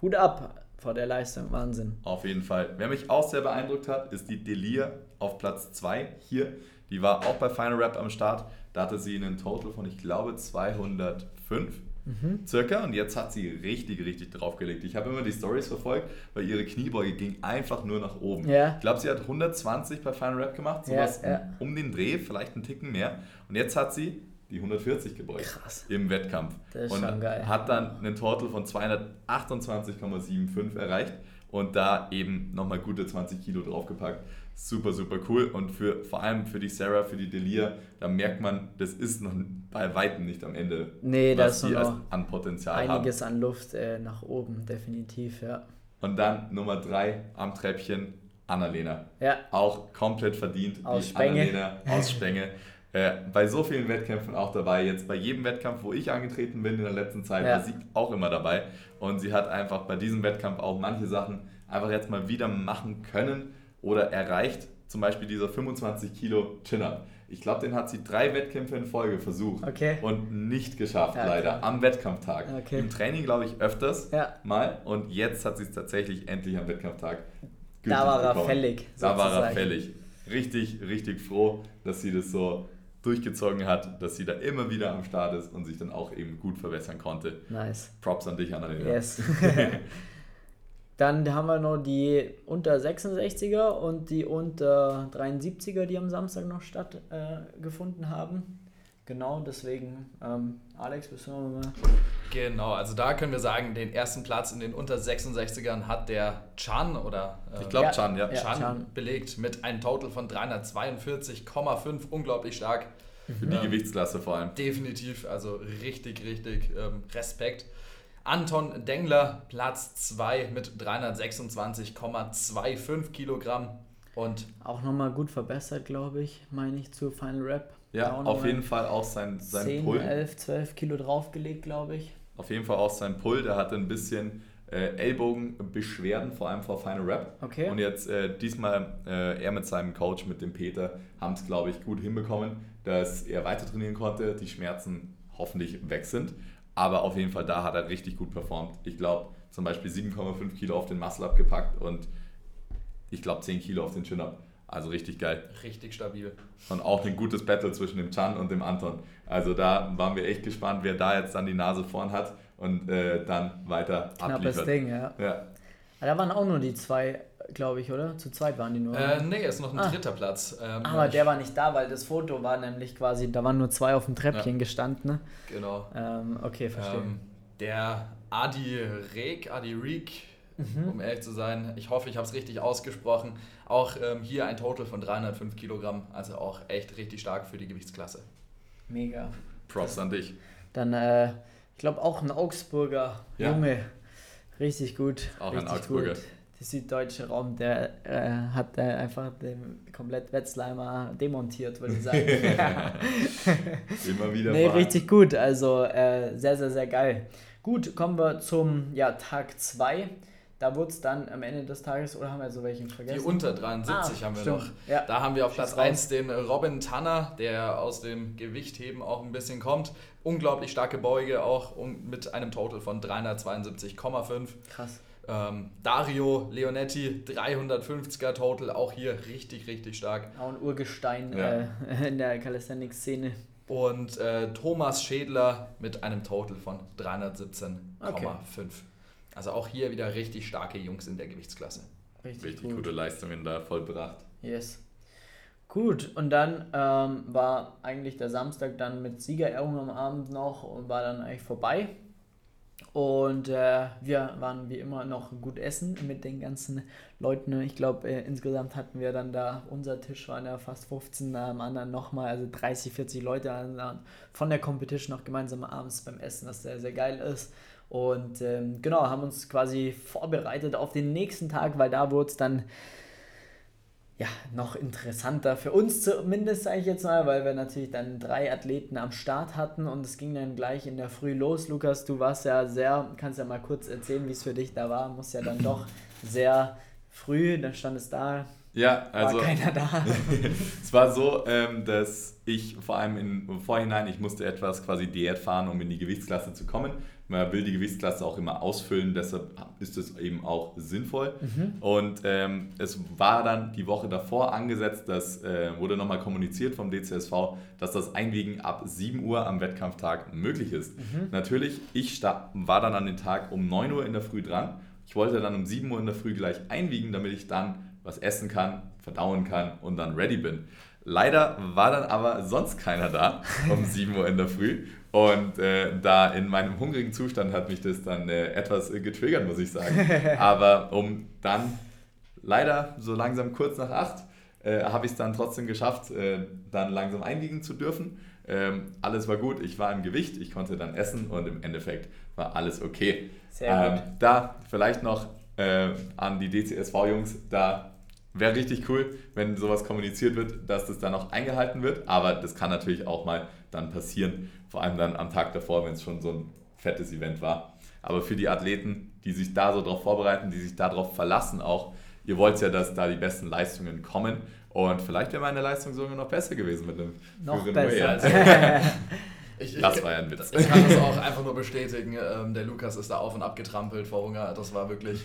Speaker 1: Hut ab vor der Leistung, Wahnsinn.
Speaker 2: Auf jeden Fall. Wer mich auch sehr beeindruckt hat, ist die Delia auf Platz 2 hier. Die war auch bei Final Rap am Start. Da hatte sie einen Total von, ich glaube, 205 Mhm. Circa. Und jetzt hat sie richtig, richtig draufgelegt. Ich habe immer die Stories verfolgt, weil ihre Kniebeuge ging einfach nur nach oben.
Speaker 1: Ja.
Speaker 2: Ich glaube, sie hat 120 bei Final Rap gemacht, sowas ja, ja. um den Dreh, vielleicht einen Ticken mehr. Und jetzt hat sie die 140 gebeugt
Speaker 1: Krass.
Speaker 2: im Wettkampf.
Speaker 1: Das ist
Speaker 2: und
Speaker 1: schon geil.
Speaker 2: hat dann einen Total von 228,75 erreicht und da eben nochmal gute 20 Kilo draufgepackt super, super cool. Und für, vor allem für die Sarah, für die Delia, da merkt man, das ist noch bei Weitem nicht am Ende,
Speaker 1: nee, was das die noch
Speaker 2: an Potenzial
Speaker 1: einiges
Speaker 2: haben.
Speaker 1: an Luft äh, nach oben, definitiv, ja.
Speaker 2: Und dann Nummer drei am Treppchen, Annalena.
Speaker 1: Ja.
Speaker 2: Auch komplett verdient.
Speaker 1: Aus Spenge.
Speaker 2: Annalena aus Spenge. äh, bei so vielen Wettkämpfen auch dabei. Jetzt bei jedem Wettkampf, wo ich angetreten bin in der letzten Zeit, ja. war sie auch immer dabei. Und sie hat einfach bei diesem Wettkampf auch manche Sachen einfach jetzt mal wieder machen können oder erreicht, zum Beispiel dieser 25 Kilo Chin-Up. Ich glaube, den hat sie drei Wettkämpfe in Folge versucht
Speaker 1: okay.
Speaker 2: und nicht geschafft, ja, leider, am Wettkampftag.
Speaker 1: Okay.
Speaker 2: Im Training, glaube ich, öfters
Speaker 1: ja.
Speaker 2: mal und jetzt hat sie es tatsächlich endlich am Wettkampftag
Speaker 1: Da war er fällig.
Speaker 2: Da war er fällig. Richtig, richtig froh, dass sie das so durchgezogen hat, dass sie da immer wieder am Start ist und sich dann auch eben gut verbessern konnte.
Speaker 1: Nice.
Speaker 2: Props an dich, Annalena.
Speaker 1: Yes. Dann haben wir noch die unter 66er und die unter 73er, die am Samstag noch stattgefunden äh, haben. Genau, deswegen, ähm, Alex, bist du mal.
Speaker 3: Genau, also da können wir sagen, den ersten Platz in den unter 66ern hat der Chan oder.
Speaker 2: Äh, ich glaube, Chan, ja.
Speaker 3: Chan, Chan belegt mit einem Total von 342,5. Unglaublich stark.
Speaker 2: Für die ähm, Gewichtsklasse vor allem.
Speaker 3: Definitiv, also richtig, richtig ähm, Respekt. Anton Dengler, Platz 2 mit 326,25 Kilogramm. Und
Speaker 1: auch nochmal gut verbessert, glaube ich, meine ich, zu Final Rap.
Speaker 2: Ja, auf jeden Fall auch sein, sein
Speaker 1: 10, Pull. 11, 12 Kilo draufgelegt, glaube ich.
Speaker 2: Auf jeden Fall auch sein Pull, der hatte ein bisschen äh, Ellbogenbeschwerden, vor allem vor Final Rap.
Speaker 1: Okay.
Speaker 2: Und jetzt äh, diesmal äh, er mit seinem Coach, mit dem Peter, haben es, glaube ich, gut hinbekommen, dass er weiter trainieren konnte, die Schmerzen hoffentlich weg sind. Aber auf jeden Fall, da hat er richtig gut performt. Ich glaube, zum Beispiel 7,5 Kilo auf den Muscle abgepackt und ich glaube 10 Kilo auf den Chin-Up. Also richtig geil.
Speaker 3: Richtig stabil.
Speaker 2: Und auch ein gutes Battle zwischen dem Chan und dem Anton. Also da waren wir echt gespannt, wer da jetzt dann die Nase vorn hat und äh, dann weiter
Speaker 1: Knappes abliefert. Ding, ja.
Speaker 2: ja.
Speaker 1: Da waren auch nur die zwei glaube ich, oder? Zu zweit waren die nur.
Speaker 3: Äh, nee, ist noch ein ah. dritter Platz.
Speaker 1: Ähm, Aber der war nicht da, weil das Foto war nämlich quasi, da waren nur zwei auf dem Treppchen ja. gestanden. Ne?
Speaker 3: Genau.
Speaker 1: Ähm, okay, verstehe. Ähm,
Speaker 3: der Adi Rek, Adi Reek, mhm. um ehrlich zu sein, ich hoffe, ich habe es richtig ausgesprochen. Auch ähm, hier ein Total von 305 Kilogramm, also auch echt richtig stark für die Gewichtsklasse.
Speaker 1: Mega.
Speaker 2: Props an dich.
Speaker 1: Dann, äh, ich glaube, auch ein Augsburger ja. Junge. Richtig gut.
Speaker 2: Auch
Speaker 1: richtig
Speaker 2: ein Augsburger.
Speaker 1: Gut süddeutsche Raum, der äh, hat äh, einfach den komplett Wetzleimer demontiert, würde ich sagen.
Speaker 2: Immer wieder.
Speaker 1: Nee, richtig gut. Also äh, sehr, sehr, sehr geil. Gut, kommen wir zum ja, Tag 2. Da wurde es dann am Ende des Tages, oder haben wir so welchen vergessen?
Speaker 3: Die unter 73 ah, haben wir
Speaker 1: stimmt.
Speaker 3: noch.
Speaker 1: Ja.
Speaker 3: Da haben wir auf Platz 1 den Robin Tanner, der aus dem Gewichtheben auch ein bisschen kommt. Unglaublich starke Beuge, auch mit einem Total von 372,5.
Speaker 1: Krass.
Speaker 3: Ähm, Dario Leonetti, 350er Total, auch hier richtig, richtig stark.
Speaker 1: Auch ein Urgestein ja. äh, in der Calisthenics-Szene.
Speaker 3: und äh, Thomas Schädler mit einem Total von 317,5. Okay. Also auch hier wieder richtig starke Jungs in der Gewichtsklasse.
Speaker 2: Richtig, richtig gute Leistungen da vollbracht.
Speaker 1: Yes. Gut, und dann ähm, war eigentlich der Samstag dann mit Siegerehrung am Abend noch und war dann eigentlich vorbei. Und äh, wir waren wie immer noch gut essen mit den ganzen Leuten. Ich glaube, äh, insgesamt hatten wir dann da, unser Tisch waren ja fast 15, am anderen nochmal, also 30, 40 Leute von der Competition noch gemeinsam abends beim Essen, was sehr, sehr geil ist. Und ähm, genau, haben uns quasi vorbereitet auf den nächsten Tag, weil da wurde es dann ja, noch interessanter für uns zumindest, sage ich jetzt mal, weil wir natürlich dann drei Athleten am Start hatten und es ging dann gleich in der Früh los. Lukas, du warst ja sehr, kannst ja mal kurz erzählen, wie es für dich da war, muss ja dann doch sehr früh, dann stand es da.
Speaker 2: Ja, also. War keiner da. es war so, ähm, dass ich vor allem im Vorhinein, ich musste etwas quasi Diät fahren, um in die Gewichtsklasse zu kommen. Man will die Gewichtsklasse auch immer ausfüllen, deshalb ist es eben auch sinnvoll. Mhm. Und ähm, es war dann die Woche davor angesetzt, das äh, wurde nochmal kommuniziert vom DCSV, dass das Einwiegen ab 7 Uhr am Wettkampftag möglich ist. Mhm. Natürlich, ich war dann an den Tag um 9 Uhr in der Früh dran. Ich wollte dann um 7 Uhr in der Früh gleich einwiegen, damit ich dann was essen kann, verdauen kann und dann ready bin. Leider war dann aber sonst keiner da um 7 Uhr in der Früh. Und äh, da in meinem hungrigen Zustand hat mich das dann äh, etwas äh, getriggert, muss ich sagen. Aber um dann leider so langsam kurz nach 8 äh, habe ich es dann trotzdem geschafft, äh, dann langsam einwiegen zu dürfen. Ähm, alles war gut, ich war im Gewicht, ich konnte dann essen und im Endeffekt war alles okay. Sehr gut. Ähm, da vielleicht noch äh, an die DCSV-Jungs, da Wäre richtig cool, wenn sowas kommuniziert wird, dass das dann auch eingehalten wird. Aber das kann natürlich auch mal dann passieren. Vor allem dann am Tag davor, wenn es schon so ein fettes Event war. Aber für die Athleten, die sich da so drauf vorbereiten, die sich darauf verlassen auch, ihr wollt ja, dass da die besten Leistungen kommen. Und vielleicht wäre meine Leistung sogar noch besser gewesen mit einem noch besser. Also,
Speaker 3: Ich, das war ja ein Witz. Ich kann das auch einfach nur bestätigen. Ähm, der Lukas ist da auf und ab getrampelt vor Hunger. Das war wirklich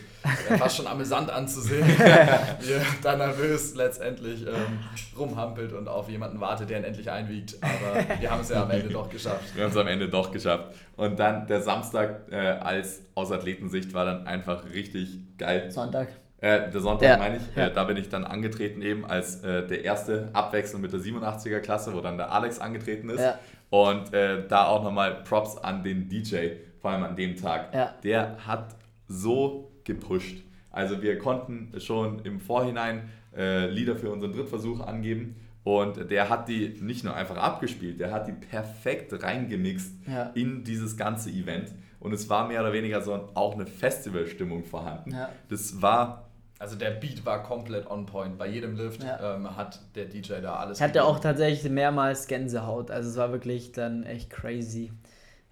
Speaker 3: fast schon amüsant anzusehen, wie er da nervös letztendlich ähm, rumhampelt und auf jemanden wartet, der ihn endlich einwiegt. Aber wir haben es ja am Ende doch geschafft.
Speaker 2: Wir haben es am Ende doch geschafft. Und dann der Samstag äh, als aus Athletensicht war dann einfach richtig geil.
Speaker 1: Sonntag.
Speaker 2: Äh, der Sonntag ja, meine ich, ja. äh, da bin ich dann angetreten eben als äh, der erste Abwechsel mit der 87er Klasse, wo dann der Alex angetreten ist. Ja. Und äh, da auch nochmal Props an den DJ, vor allem an dem Tag. Ja. Der hat so gepusht. Also wir konnten schon im Vorhinein äh, Lieder für unseren Drittversuch angeben. Und der hat die nicht nur einfach abgespielt, der hat die perfekt reingemixt ja. in dieses ganze Event. Und es war mehr oder weniger so auch eine Festivalstimmung vorhanden. Ja. Das war
Speaker 3: also der Beat war komplett on point. Bei jedem Lift ja. ähm, hat der DJ da alles.
Speaker 1: Ich hatte auch tatsächlich mehrmals Gänsehaut. Also es war wirklich dann echt crazy.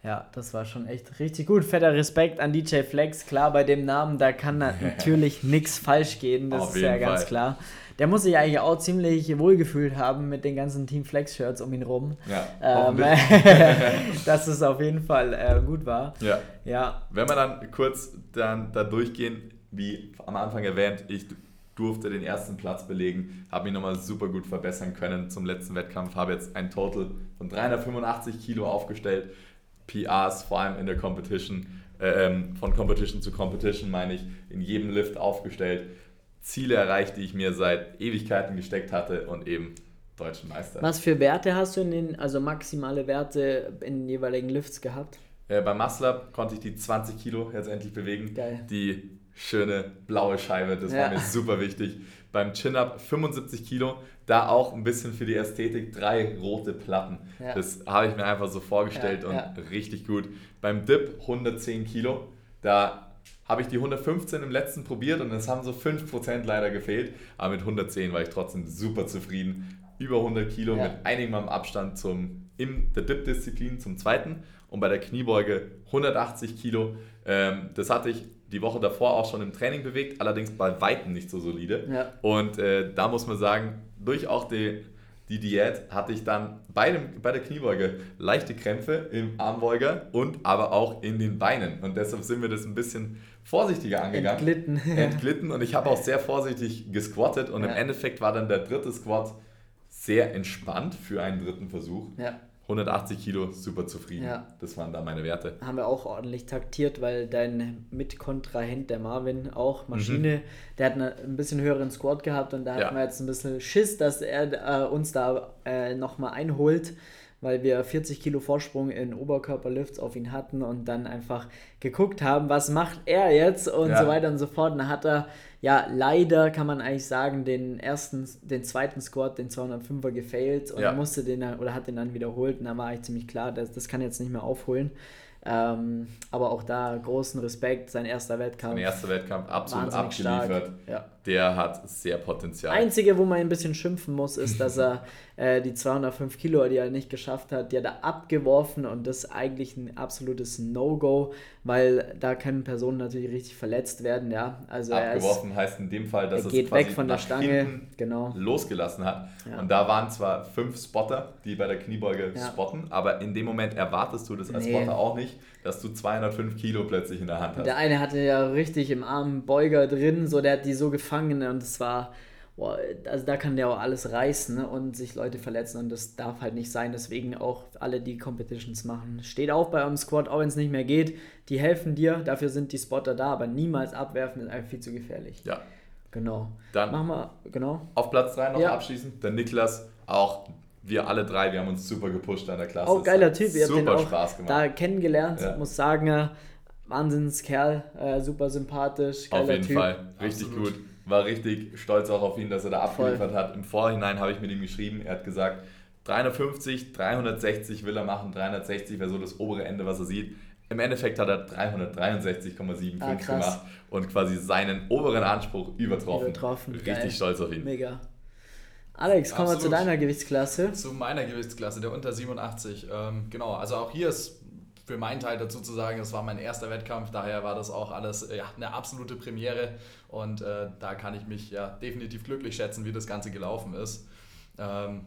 Speaker 1: Ja, das war schon echt richtig gut. Fetter Respekt an DJ Flex. Klar, bei dem Namen, da kann natürlich nichts falsch gehen. Das Auf ist ja ganz Fall. klar. Der muss sich eigentlich auch ziemlich wohlgefühlt haben mit den ganzen Team Flex-Shirts um ihn rum. Ja, ähm, dass es auf jeden Fall äh, gut war.
Speaker 2: Ja. ja. Wenn wir dann kurz dann da durchgehen, wie am Anfang erwähnt, ich durfte den ersten Platz belegen, habe mich nochmal super gut verbessern können zum letzten Wettkampf, habe jetzt ein Total von 385 Kilo aufgestellt, PRs vor allem in der Competition, äh, von Competition zu Competition meine ich, in jedem Lift aufgestellt, Ziele erreicht, die ich mir seit Ewigkeiten gesteckt hatte und eben deutschen Meister.
Speaker 1: Was für Werte hast du in den, also maximale Werte in den jeweiligen Lifts gehabt?
Speaker 2: Äh, beim Muscle konnte ich die 20 Kilo jetzt endlich bewegen. Geil. Die schöne blaue Scheibe, das ja. war mir super wichtig. Beim Chin-Up 75 Kilo, da auch ein bisschen für die Ästhetik drei rote Platten. Ja. Das habe ich mir einfach so vorgestellt ja, und richtig gut. Beim Dip 110 Kilo, da habe ich die 115 im letzten probiert und es haben so 5% leider gefehlt. Aber mit 110 war ich trotzdem super zufrieden. Über 100 Kilo mit einigem Abstand zum, in der Dip-Disziplin zum zweiten und bei der Kniebeuge 180 Kilo. Ähm, das hatte ich die Woche davor auch schon im Training bewegt, allerdings bei Weitem nicht so solide. Ja. Und äh, da muss man sagen, durch auch die, die Diät hatte ich dann bei, dem, bei der Kniebeuge leichte Krämpfe im Armbeuger und aber auch in den Beinen. Und deshalb sind wir das ein bisschen vorsichtiger angegangen. Entglitten. Entglitten. Und ich habe auch sehr vorsichtig gesquattet. Und ja. im Endeffekt war dann der dritte Squat sehr entspannt für einen dritten Versuch. Ja. 180 Kilo, super zufrieden. Ja. Das waren da meine Werte.
Speaker 1: Haben wir auch ordentlich taktiert, weil dein Mitkontrahent, der Marvin, auch Maschine, mhm. der hat eine, ein bisschen höheren Squad gehabt und da ja. hatten wir jetzt ein bisschen Schiss, dass er äh, uns da äh, nochmal einholt weil wir 40 Kilo Vorsprung in Oberkörperlifts auf ihn hatten und dann einfach geguckt haben, was macht er jetzt und ja. so weiter und so fort. Und dann hat er ja leider, kann man eigentlich sagen, den ersten, den zweiten Squat, den 205er gefailt und ja. musste den oder hat den dann wiederholt und da war eigentlich ziemlich klar, dass das kann jetzt nicht mehr aufholen. Ähm, aber auch da großen Respekt, sein erster Wettkampf. Sein
Speaker 2: erster Wettkampf absolut abgeliefert. Ja. Der hat sehr Potenzial.
Speaker 1: Einzige, wo man ein bisschen schimpfen muss, ist, dass er äh, die 205 Kilo, die er nicht geschafft hat, die hat er abgeworfen und das ist eigentlich ein absolutes No-Go, weil da können Personen natürlich richtig verletzt werden, ja. Also
Speaker 2: abgeworfen ist, heißt in dem Fall, dass
Speaker 1: er geht weg von der Stange, genau.
Speaker 2: losgelassen hat. Ja. Und da waren zwar fünf Spotter, die bei der Kniebeuge ja. spotten, aber in dem Moment erwartest du das als nee. Spotter auch nicht, dass du 205 Kilo plötzlich in der Hand hast.
Speaker 1: Der eine hatte ja richtig im Arm Beuger drin, so der hat die so gefangen und es war boah, also da kann der auch alles reißen ne, und sich Leute verletzen und das darf halt nicht sein. Deswegen auch alle, die Competitions machen, steht auf bei eurem Squad, auch wenn es nicht mehr geht. Die helfen dir, dafür sind die Spotter da, aber niemals abwerfen ist einfach viel zu gefährlich.
Speaker 2: Ja.
Speaker 1: Genau.
Speaker 2: Dann
Speaker 1: machen wir, genau.
Speaker 2: Auf Platz 3 noch ja. abschließen. Der Niklas, auch wir alle drei, wir haben uns super gepusht an der Klasse.
Speaker 1: Auch geiler Typ, ihr habt den auch Spaß gemacht. da kennengelernt, ja. muss sagen, äh, Wahnsinnskerl, äh, super sympathisch.
Speaker 2: Auf jeden typ. Fall, richtig Absolut. gut war richtig stolz auch auf ihn, dass er da abgeliefert Voll. hat. Im Vorhinein habe ich mit ihm geschrieben, er hat gesagt, 350, 360 will er machen, 360 wäre so das obere Ende, was er sieht. Im Endeffekt hat er 363,75 ah, gemacht und quasi seinen oberen Anspruch übertroffen. übertroffen. Richtig Geil. stolz auf ihn.
Speaker 1: Mega. Alex, kommen wir zu deiner Gewichtsklasse.
Speaker 3: Zu meiner Gewichtsklasse, der unter 87. Ähm, genau, also auch hier ist für meinen Teil dazu zu sagen, es war mein erster Wettkampf, daher war das auch alles ja, eine absolute Premiere und äh, da kann ich mich ja definitiv glücklich schätzen, wie das Ganze gelaufen ist. Ähm,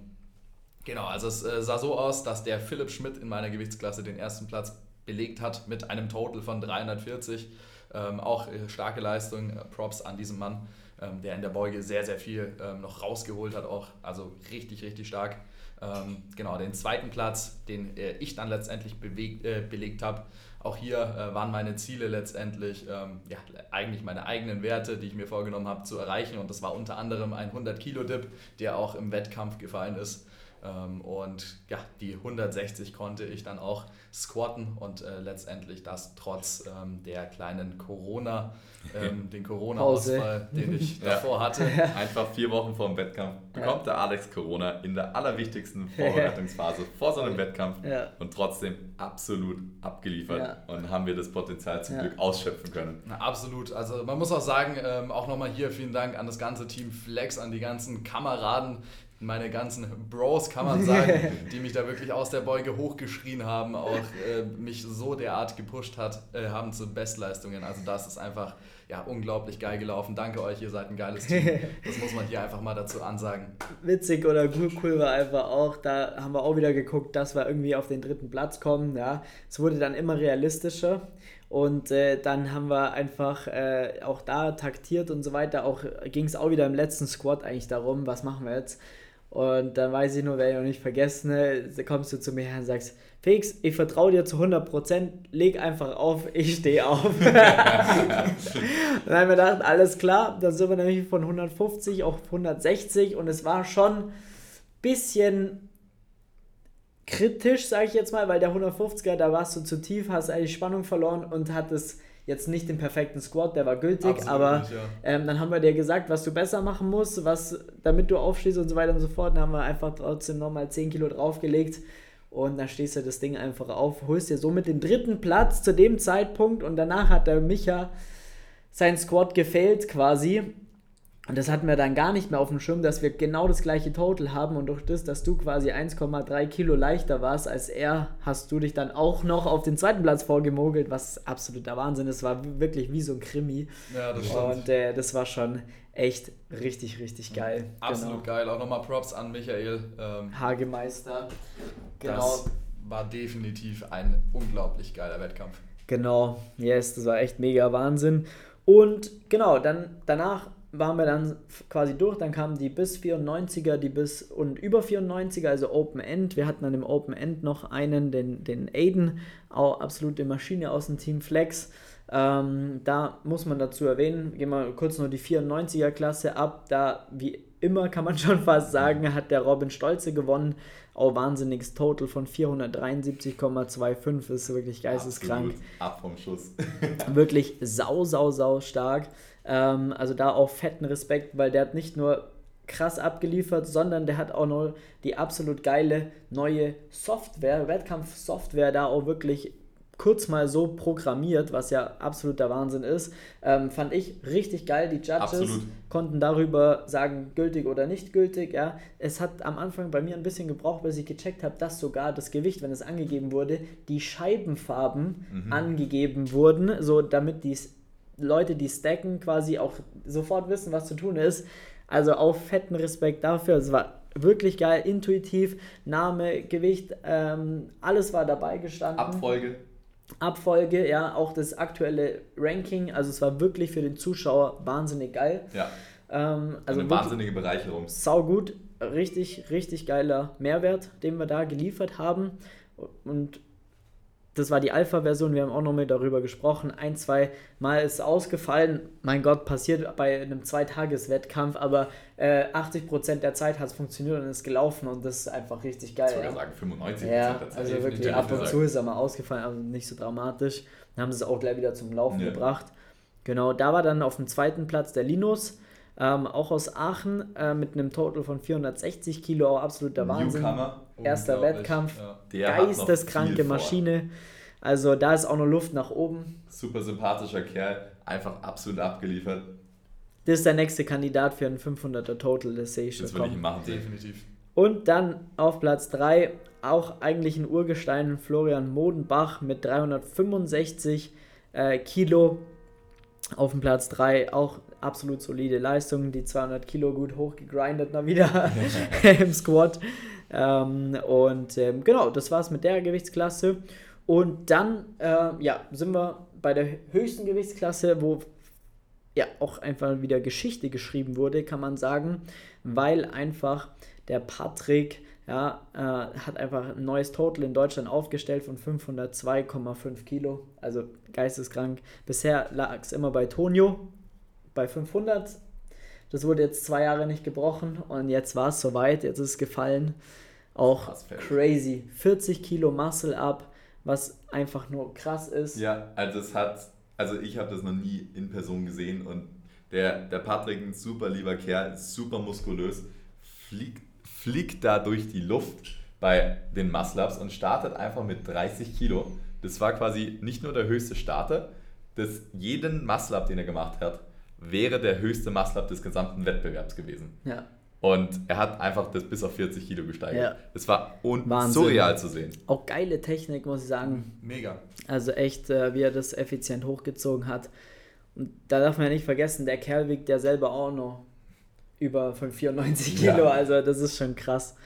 Speaker 3: genau, also es äh, sah so aus, dass der Philipp Schmidt in meiner Gewichtsklasse den ersten Platz belegt hat mit einem Total von 340. Ähm, auch äh, starke Leistung, äh, Props an diesen Mann, ähm, der in der Beuge sehr, sehr viel ähm, noch rausgeholt hat, auch also richtig, richtig stark. Ähm, genau, den zweiten Platz, den äh, ich dann letztendlich bewegt, äh, belegt habe. Auch hier äh, waren meine Ziele letztendlich ähm, ja, eigentlich meine eigenen Werte, die ich mir vorgenommen habe zu erreichen. Und das war unter anderem ein 100-Kilo-Dip, der auch im Wettkampf gefallen ist. Ähm, und ja, die 160 konnte ich dann auch squatten und äh, letztendlich das trotz ähm, der kleinen Corona, ähm, den Corona-Ausfall, den ich ja. davor hatte.
Speaker 2: Einfach vier Wochen vor dem Wettkampf bekommt ja. der Alex Corona in der allerwichtigsten Vorbereitungsphase vor so einem Wettkampf ja. und trotzdem absolut abgeliefert und haben wir das Potenzial zum Glück ausschöpfen können.
Speaker 3: Na, absolut. Also man muss auch sagen, ähm, auch nochmal hier vielen Dank an das ganze Team Flex, an die ganzen Kameraden, meine ganzen Bros, kann man sagen, die mich da wirklich aus der Beuge hochgeschrien haben, auch äh, mich so derart gepusht hat, äh, haben zu Bestleistungen. Also das ist einfach ja, unglaublich geil gelaufen. Danke euch, ihr seid ein geiles Team. Das muss man hier einfach mal dazu ansagen.
Speaker 1: Witzig oder cool, cool war einfach auch, da haben wir auch wieder geguckt, dass wir irgendwie auf den dritten Platz kommen. Ja. Es wurde dann immer realistischer. Und äh, dann haben wir einfach äh, auch da taktiert und so weiter. Auch ging es auch wieder im letzten Squad eigentlich darum, was machen wir jetzt. Und dann weiß ich nur, werde ich noch nicht vergessen, ne, kommst du zu mir her und sagst, Felix, ich vertraue dir zu 100%, leg einfach auf, ich stehe auf. dann haben wir gedacht, alles klar, dann sind wir nämlich von 150 auf 160 und es war schon ein bisschen kritisch, sage ich jetzt mal, weil der 150er, da warst du zu tief, hast eigentlich Spannung verloren und hattest jetzt nicht den perfekten Squat, der war gültig, Absolut aber nicht, ja. ähm, dann haben wir dir gesagt, was du besser machen musst, was, damit du aufstehst und so weiter und so fort. Dann haben wir einfach trotzdem nochmal 10 Kilo draufgelegt und dann stehst du das Ding einfach auf, holst dir somit den dritten Platz zu dem Zeitpunkt und danach hat der Micha sein Squat gefällt quasi und das hatten wir dann gar nicht mehr auf dem Schirm, dass wir genau das gleiche Total haben und durch das, dass du quasi 1,3 Kilo leichter warst als er, hast du dich dann auch noch auf den zweiten Platz vorgemogelt, was absoluter Wahnsinn ist. war wirklich wie so ein Krimi. Ja, das stimmt. Und äh, das war schon echt richtig, richtig geil.
Speaker 3: Absolut genau. geil. Auch nochmal Props an Michael.
Speaker 1: Ähm, Hagemeister.
Speaker 3: Genau. Das war definitiv ein unglaublich geiler Wettkampf.
Speaker 1: Genau, yes, das war echt mega Wahnsinn. Und genau, dann danach waren wir dann quasi durch, dann kamen die bis 94er, die bis und über 94er, also Open End. Wir hatten dann im Open End noch einen, den, den Aiden, auch absolute Maschine aus dem Team Flex. Ähm, da muss man dazu erwähnen, gehen wir kurz nur die 94er Klasse ab. Da, wie immer kann man schon fast sagen, hat der Robin Stolze gewonnen. Auch wahnsinniges Total von 473,25 ist wirklich geisteskrank. Absolut.
Speaker 2: Ab vom Schuss.
Speaker 1: wirklich sau, sau, sau stark. Ähm, also da auch fetten Respekt, weil der hat nicht nur krass abgeliefert, sondern der hat auch noch die absolut geile neue Software, Wettkampfsoftware da auch wirklich kurz mal so programmiert, was ja absoluter Wahnsinn ist. Ähm, fand ich richtig geil. Die Judges Absolut. konnten darüber sagen, gültig oder nicht gültig. Ja. Es hat am Anfang bei mir ein bisschen gebraucht, bis ich gecheckt habe, dass sogar das Gewicht, wenn es angegeben wurde, die Scheibenfarben mhm. angegeben wurden, so damit die Leute, die stacken, quasi auch sofort wissen, was zu tun ist. Also auch fetten Respekt dafür. Es war wirklich geil, intuitiv, Name, Gewicht, ähm, alles war dabei gestanden.
Speaker 2: Abfolge.
Speaker 1: Abfolge, ja, auch das aktuelle Ranking. Also es war wirklich für den Zuschauer wahnsinnig geil.
Speaker 2: Ja.
Speaker 1: Ähm, also
Speaker 2: eine wahnsinnige Bereicherung.
Speaker 1: Sau gut, richtig, richtig geiler Mehrwert, den wir da geliefert haben. Und das war die Alpha-Version, wir haben auch noch mal darüber gesprochen. Ein, zwei Mal ist es ausgefallen. Mein Gott, passiert bei einem Zweitages-Wettkampf, aber äh, 80% der Zeit hat es funktioniert und ist gelaufen und das ist einfach richtig geil. Ich
Speaker 2: würde ja. sagen 95%
Speaker 1: ja, der Zeit. Also wirklich ab und zu ist er mal ausgefallen, aber nicht so dramatisch. Dann haben sie es auch gleich wieder zum Laufen ja. gebracht. Genau, da war dann auf dem zweiten Platz der Linus. Ähm, auch aus Aachen äh, mit einem Total von 460 Kilo, auch absoluter Wahnsinn. Newcomer. Erster Wettkampf, ja. geisteskranke Maschine. Also da ist auch noch Luft nach oben.
Speaker 2: Super sympathischer Kerl, einfach absolut abgeliefert.
Speaker 1: Das ist der nächste Kandidat für ein 500er Total, das sehe ich schon.
Speaker 2: Das will ich machen, definitiv.
Speaker 1: Und dann auf Platz 3 auch eigentlich ein Urgestein Florian Modenbach mit 365 äh, Kilo auf dem Platz 3 auch absolut solide Leistung, die 200 Kilo gut hochgegrindet mal wieder im Squat. Ähm, und ähm, genau, das war's mit der Gewichtsklasse. Und dann äh, ja, sind wir bei der höchsten Gewichtsklasse, wo ja auch einfach wieder Geschichte geschrieben wurde, kann man sagen, weil einfach der Patrick ja, äh, hat einfach ein neues Total in Deutschland aufgestellt von 502,5 Kilo. Also geisteskrank. Bisher lag es immer bei Tonio bei 500. Das wurde jetzt zwei Jahre nicht gebrochen und jetzt war es soweit. Jetzt ist es gefallen. Auch crazy. 40 Kilo Muscle Up, was einfach nur krass ist.
Speaker 2: Ja, also es hat, also ich habe das noch nie in Person gesehen und der, der Patrick, ein super lieber Kerl, super muskulös, fliegt fliegt da durch die Luft bei den Muscle-Ups und startet einfach mit 30 Kilo. Das war quasi nicht nur der höchste Starter, das jeden Muscle-Up, den er gemacht hat, wäre der höchste Muscle-Up des gesamten Wettbewerbs gewesen.
Speaker 1: Ja.
Speaker 2: Und er hat einfach das bis auf 40 Kilo gesteigert. Ja. Das war surreal zu sehen.
Speaker 1: Auch geile Technik, muss ich sagen.
Speaker 3: Mega.
Speaker 1: Also echt, äh, wie er das effizient hochgezogen hat. Und da darf man ja nicht vergessen, der Kerl wiegt ja selber auch noch über von 94 Kilo, ja. also das ist schon krass.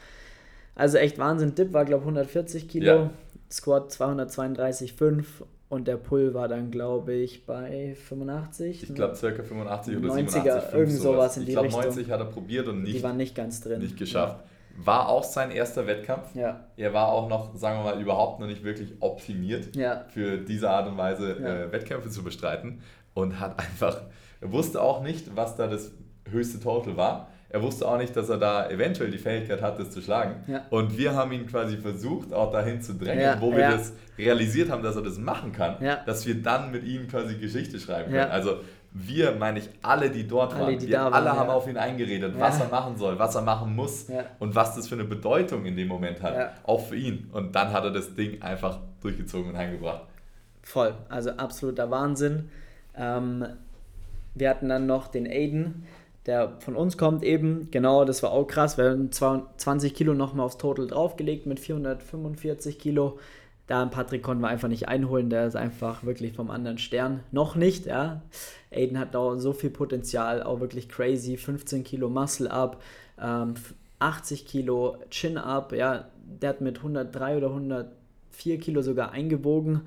Speaker 1: Also echt Wahnsinn. Dip war, glaube ich, 140 Kilo, ja. Squat 232,5 und der Pull war dann, glaube ich, bei 85.
Speaker 2: Ich glaube, circa 85 oder 90er,
Speaker 1: 87, irgend sowas in die
Speaker 2: ich glaub, Richtung. Ich glaube, 90 hat er probiert und nicht,
Speaker 1: die waren nicht ganz drin.
Speaker 2: Nicht geschafft. Ja. War auch sein erster Wettkampf.
Speaker 1: Ja.
Speaker 2: Er war auch noch, sagen wir mal, überhaupt noch nicht wirklich optimiert
Speaker 1: ja.
Speaker 2: für diese Art und Weise äh, Wettkämpfe zu bestreiten und hat einfach, er wusste auch nicht, was da das höchste Total war. Er wusste auch nicht, dass er da eventuell die Fähigkeit hat, das zu schlagen.
Speaker 1: Ja.
Speaker 2: Und wir haben ihn quasi versucht, auch dahin zu drängen, ja, wo wir ja. das realisiert haben, dass er das machen kann, dass wir dann mit ihm quasi Geschichte schreiben können. Also wir, meine ich, alle, die dort alle, waren, die wir waren, alle haben auf ihn eingeredet, was er machen soll, was er machen muss und was das für eine Bedeutung in dem Moment hat, auch für ihn. Und dann hat er das Ding einfach durchgezogen und heimgebracht.
Speaker 1: Voll, also absoluter Wahnsinn. Ähm, wir hatten dann noch den Aiden, der von uns kommt eben, genau, das war auch krass. Wir haben 20 Kilo nochmal aufs Total draufgelegt mit 445 Kilo. Da Patrick konnten wir einfach nicht einholen, der ist einfach wirklich vom anderen Stern. Noch nicht, ja. Aiden hat da so viel Potenzial, auch wirklich crazy. 15 Kilo Muscle Up, ähm, 80 Kilo Chin Up, ja. Der hat mit 103 oder 104 Kilo sogar eingewogen.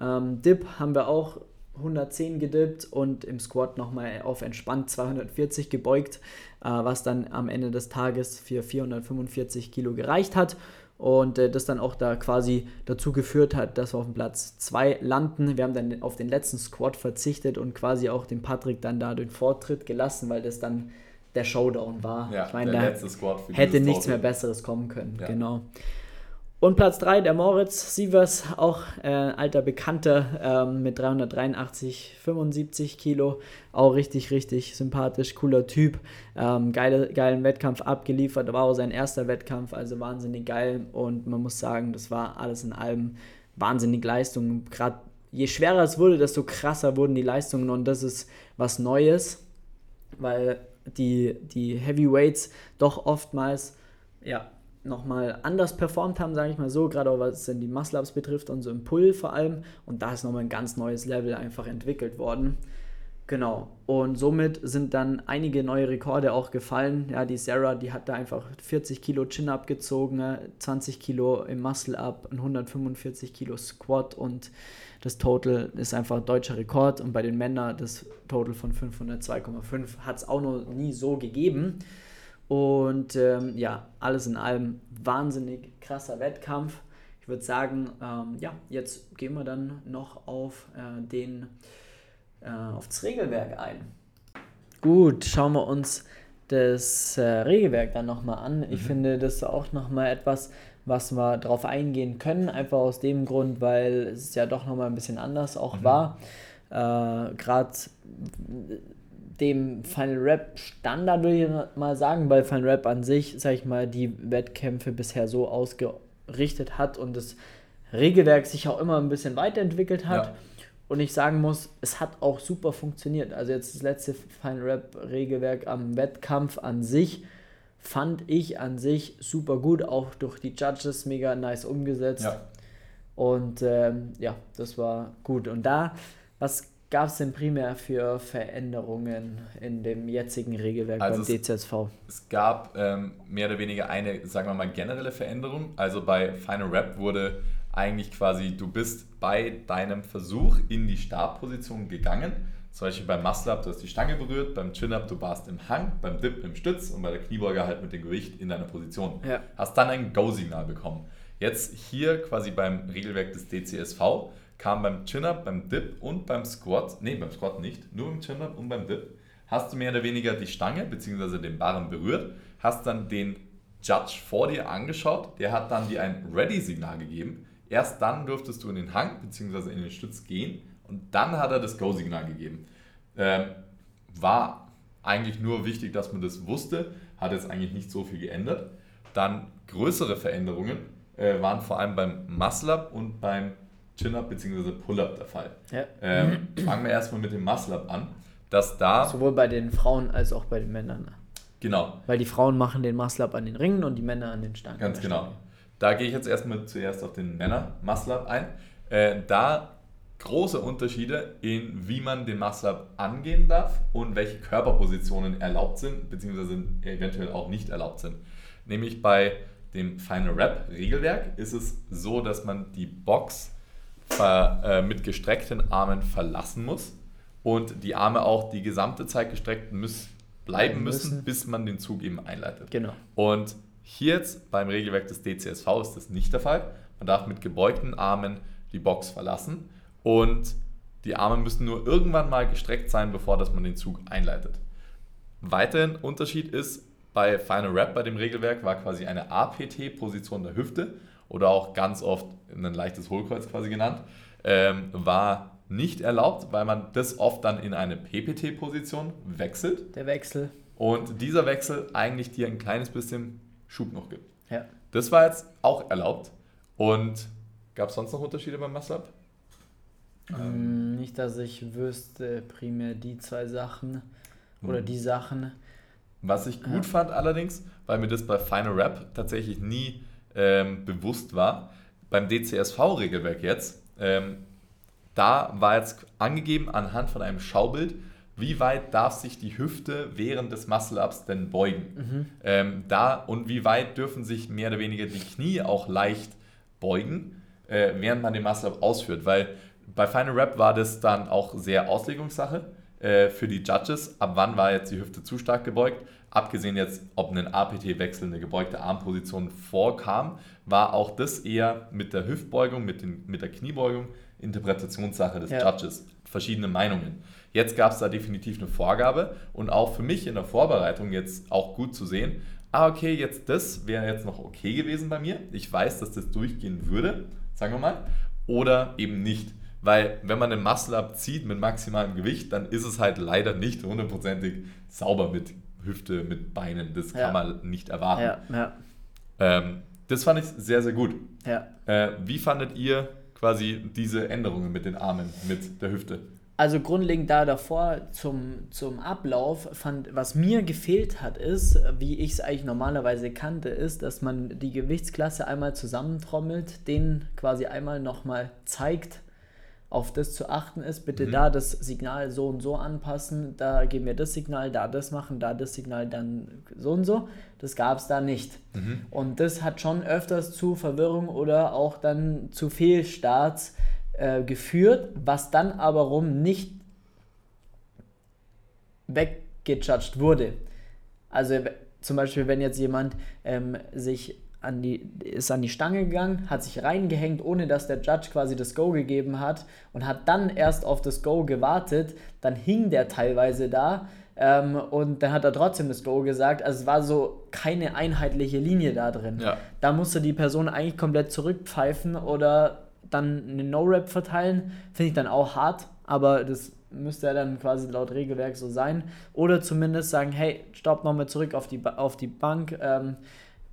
Speaker 1: Ähm, Dip haben wir auch 110 gedippt und im Squat nochmal auf entspannt 240 gebeugt, äh, was dann am Ende des Tages für 445 Kilo gereicht hat und äh, das dann auch da quasi dazu geführt hat, dass wir auf dem Platz 2 landen. Wir haben dann auf den letzten Squat verzichtet und quasi auch dem Patrick dann da den Vortritt gelassen, weil das dann der Showdown war.
Speaker 2: Ja,
Speaker 1: ich meine, da hätte nichts mehr Besseres kommen können. Ja. Genau. Und Platz 3, der Moritz Sievers, auch äh, alter Bekannter ähm, mit 383, 75 Kilo. Auch richtig, richtig sympathisch, cooler Typ. Ähm, geile, geilen Wettkampf abgeliefert, war auch sein erster Wettkampf, also wahnsinnig geil. Und man muss sagen, das war alles in allem wahnsinnig Leistung. Gerade je schwerer es wurde, desto krasser wurden die Leistungen und das ist was Neues, weil die, die Heavyweights doch oftmals ja, nochmal anders performt haben, sage ich mal so, gerade auch was die Muscle-Ups betrifft und so im Pull vor allem. Und da ist nochmal ein ganz neues Level einfach entwickelt worden. Genau. Und somit sind dann einige neue Rekorde auch gefallen. Ja, die Sarah, die hat da einfach 40 Kilo Chin-Up gezogen, 20 Kilo im Muscle-Up, 145 Kilo Squat und das Total ist einfach deutscher Rekord. Und bei den Männern das Total von 502,5 hat es auch noch nie so gegeben. Und ähm, ja, alles in allem wahnsinnig krasser Wettkampf. Ich würde sagen, ähm, ja, jetzt gehen wir dann noch auf äh, den äh, aufs Regelwerk ein. Gut, schauen wir uns das äh, Regelwerk dann nochmal an. Ich mhm. finde, das ist auch nochmal etwas, was wir darauf eingehen können, einfach aus dem Grund, weil es ja doch nochmal ein bisschen anders auch mhm. war. Äh, Gerade dem Final Rap Standard, würde ich mal sagen, weil Final Rap an sich, sag ich mal, die Wettkämpfe bisher so ausgerichtet hat und das Regelwerk sich auch immer ein bisschen weiterentwickelt hat. Ja. Und ich sagen muss, es hat auch super funktioniert. Also jetzt das letzte Final Rap Regelwerk am Wettkampf an sich fand ich an sich super gut, auch durch die Judges mega nice umgesetzt. Ja. Und ähm, ja, das war gut. Und da, was gab es denn primär für Veränderungen in dem jetzigen Regelwerk also beim DCSV?
Speaker 2: Es, gab ähm, mehr oder weniger eine, sagen wir mal, generelle Veränderung. Also bei Final Rap wurde eigentlich quasi, du bist bei deinem Versuch in die Startposition gegangen. Zum Beispiel beim Muscle Up, du hast die Stange berührt, beim Chin Up, du warst im Hang, beim Dip im Stütz und bei der Kniebeuge halt mit dem Gewicht in deiner Position. Ja. Hast dann ein Go-Signal bekommen. Jetzt hier quasi beim Regelwerk des DCSV kam beim Chin-Up, beim Dip und beim Squat, nee, beim Squat nicht, nur beim Chin-Up und beim Dip, hast du mehr oder weniger die Stange bzw. den Barren berührt, hast dann den Judge vor dir angeschaut, der hat dann dir ein Ready-Signal gegeben. Erst dann durftest du in den Hang bzw. in den Stütz gehen und dann hat er das Go-Signal gegeben. Ähm, war eigentlich nur wichtig, dass man das wusste, hat jetzt eigentlich nicht so viel geändert. Dann größere Veränderungen äh, waren vor allem beim Muscle-Up und beim Chin-Up bzw. Pull-Up der Fall. Ja. Ähm, fangen wir erstmal mit dem Muscle-Up an. Dass da
Speaker 1: Sowohl bei den Frauen als auch bei den Männern.
Speaker 2: Genau.
Speaker 1: Weil die Frauen machen den Muscle-Up an den Ringen und die Männer an den Stangen.
Speaker 2: Ganz genau. Da gehe ich jetzt erstmal zuerst auf den Männer-Muscle-Up ein. Äh, da große Unterschiede in wie man den Muscle-Up angehen darf und welche Körperpositionen erlaubt sind, beziehungsweise eventuell auch nicht erlaubt sind. Nämlich bei dem Final Rap Regelwerk ist es so, dass man die Box ver, äh, mit gestreckten Armen verlassen muss und die Arme auch die gesamte Zeit gestreckt müssen, bleiben müssen, müssen, bis man den Zug eben einleitet.
Speaker 1: Genau.
Speaker 2: Und hier jetzt beim Regelwerk des DCSV ist das nicht der Fall. Man darf mit gebeugten Armen die Box verlassen und die Arme müssen nur irgendwann mal gestreckt sein, bevor dass man den Zug einleitet. Weiterhin Unterschied ist, bei Final Rap bei dem Regelwerk war quasi eine APT-Position der Hüfte oder auch ganz oft ein leichtes Hohlkreuz quasi genannt, ähm, war nicht erlaubt, weil man das oft dann in eine PPT-Position wechselt.
Speaker 1: Der Wechsel.
Speaker 2: Und dieser Wechsel eigentlich dir ein kleines bisschen Schub noch gibt.
Speaker 1: Ja.
Speaker 2: Das war jetzt auch erlaubt. Und gab es sonst noch Unterschiede beim Muscle-Up?
Speaker 1: Ähm, nicht, dass ich wüsste, primär die zwei Sachen oder hm. die Sachen.
Speaker 2: Was ich gut ja. fand allerdings, weil mir das bei Final Rap tatsächlich nie ähm, bewusst war. Beim DCSV-Regelwerk jetzt, ähm, da war jetzt angegeben anhand von einem Schaubild, wie weit darf sich die Hüfte während des Muscle-Ups denn beugen. Mhm. Ähm, da und wie weit dürfen sich mehr oder weniger die Knie auch leicht beugen, äh, während man den Muscle-Up ausführt. Weil bei Final Rap war das dann auch sehr Auslegungssache äh, für die Judges. Ab wann war jetzt die Hüfte zu stark gebeugt? Abgesehen jetzt, ob ein APT-Wechsel, eine gebeugte Armposition vorkam, war auch das eher mit der Hüftbeugung, mit, den, mit der Kniebeugung Interpretationssache des ja. Judges. Verschiedene Meinungen. Jetzt gab es da definitiv eine Vorgabe und auch für mich in der Vorbereitung jetzt auch gut zu sehen, ah okay, jetzt das wäre jetzt noch okay gewesen bei mir. Ich weiß, dass das durchgehen würde, sagen wir mal, oder eben nicht. Weil wenn man einen Muscle-Up zieht mit maximalem Gewicht, dann ist es halt leider nicht hundertprozentig sauber mit Hüfte, mit Beinen. Das ja. kann man nicht erwarten. Ja, ja. Ähm, das fand ich sehr, sehr gut. Ja. Äh, wie fandet ihr quasi diese Änderungen mit den Armen, mit der Hüfte?
Speaker 1: Also grundlegend da davor zum, zum Ablauf fand, was mir gefehlt hat, ist, wie ich es eigentlich normalerweise kannte, ist, dass man die Gewichtsklasse einmal zusammentrommelt, den quasi einmal nochmal zeigt, auf das zu achten ist, bitte mhm. da das Signal so und so anpassen, da geben wir das Signal, da das machen, da das Signal, dann so und so. Das gab es da nicht. Mhm. Und das hat schon öfters zu Verwirrung oder auch dann zu Fehlstarts äh, geführt, was dann aber rum nicht weggejudged wurde. Also zum Beispiel, wenn jetzt jemand ähm, sich an die, ist an die Stange gegangen, hat sich reingehängt, ohne dass der Judge quasi das Go gegeben hat und hat dann erst auf das Go gewartet, dann hing der teilweise da ähm, und dann hat er trotzdem das Go gesagt. Also es war so keine einheitliche Linie da drin. Ja. Da musste die Person eigentlich komplett zurückpfeifen oder dann eine No-Rap verteilen. Finde ich dann auch hart, aber das müsste ja dann quasi laut Regelwerk so sein. Oder zumindest sagen, hey, stopp nochmal zurück auf die, auf die Bank. Ähm,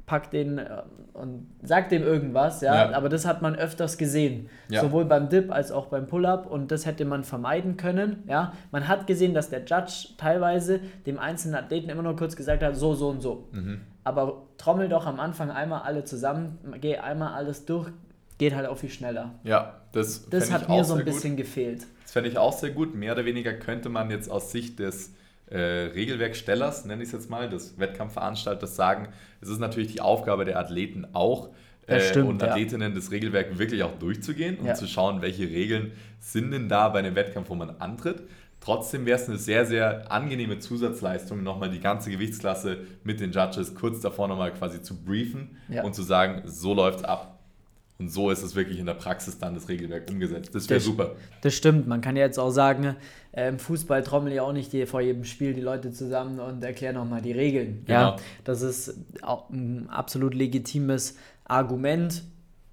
Speaker 1: packt den äh, und sagt dem irgendwas, ja? ja. aber das hat man öfters gesehen, ja. sowohl beim Dip als auch beim Pull-Up und das hätte man vermeiden können, ja. Man hat gesehen, dass der Judge teilweise dem einzelnen Athleten immer nur kurz gesagt hat, so, so und so. Mhm. Aber trommel doch am Anfang einmal alle zusammen, geh einmal alles durch, geht halt auch viel schneller.
Speaker 2: Ja, das,
Speaker 1: das hat mir so ein bisschen gut. gefehlt.
Speaker 2: Das fände ich auch sehr gut. Mehr oder weniger könnte man jetzt aus Sicht des äh, Regelwerkstellers, nenne ich es jetzt mal, des Wettkampfveranstalters sagen, es ist natürlich die Aufgabe der Athleten auch, äh, stimmt, und Athletinnen ja. das Regelwerk wirklich auch durchzugehen und ja. zu schauen, welche Regeln sind denn da bei einem Wettkampf, wo man antritt. Trotzdem wäre es eine sehr, sehr angenehme Zusatzleistung, nochmal die ganze Gewichtsklasse mit den Judges kurz davor nochmal quasi zu briefen ja. und zu sagen, so läuft es ab. Und so ist es wirklich in der Praxis dann das Regelwerk umgesetzt. Das wäre super.
Speaker 1: Das stimmt. Man kann ja jetzt auch sagen, äh, im Fußball trommeln ja auch nicht die, vor jedem Spiel die Leute zusammen und erklären nochmal die Regeln. Genau. Ja, das ist auch ein absolut legitimes Argument.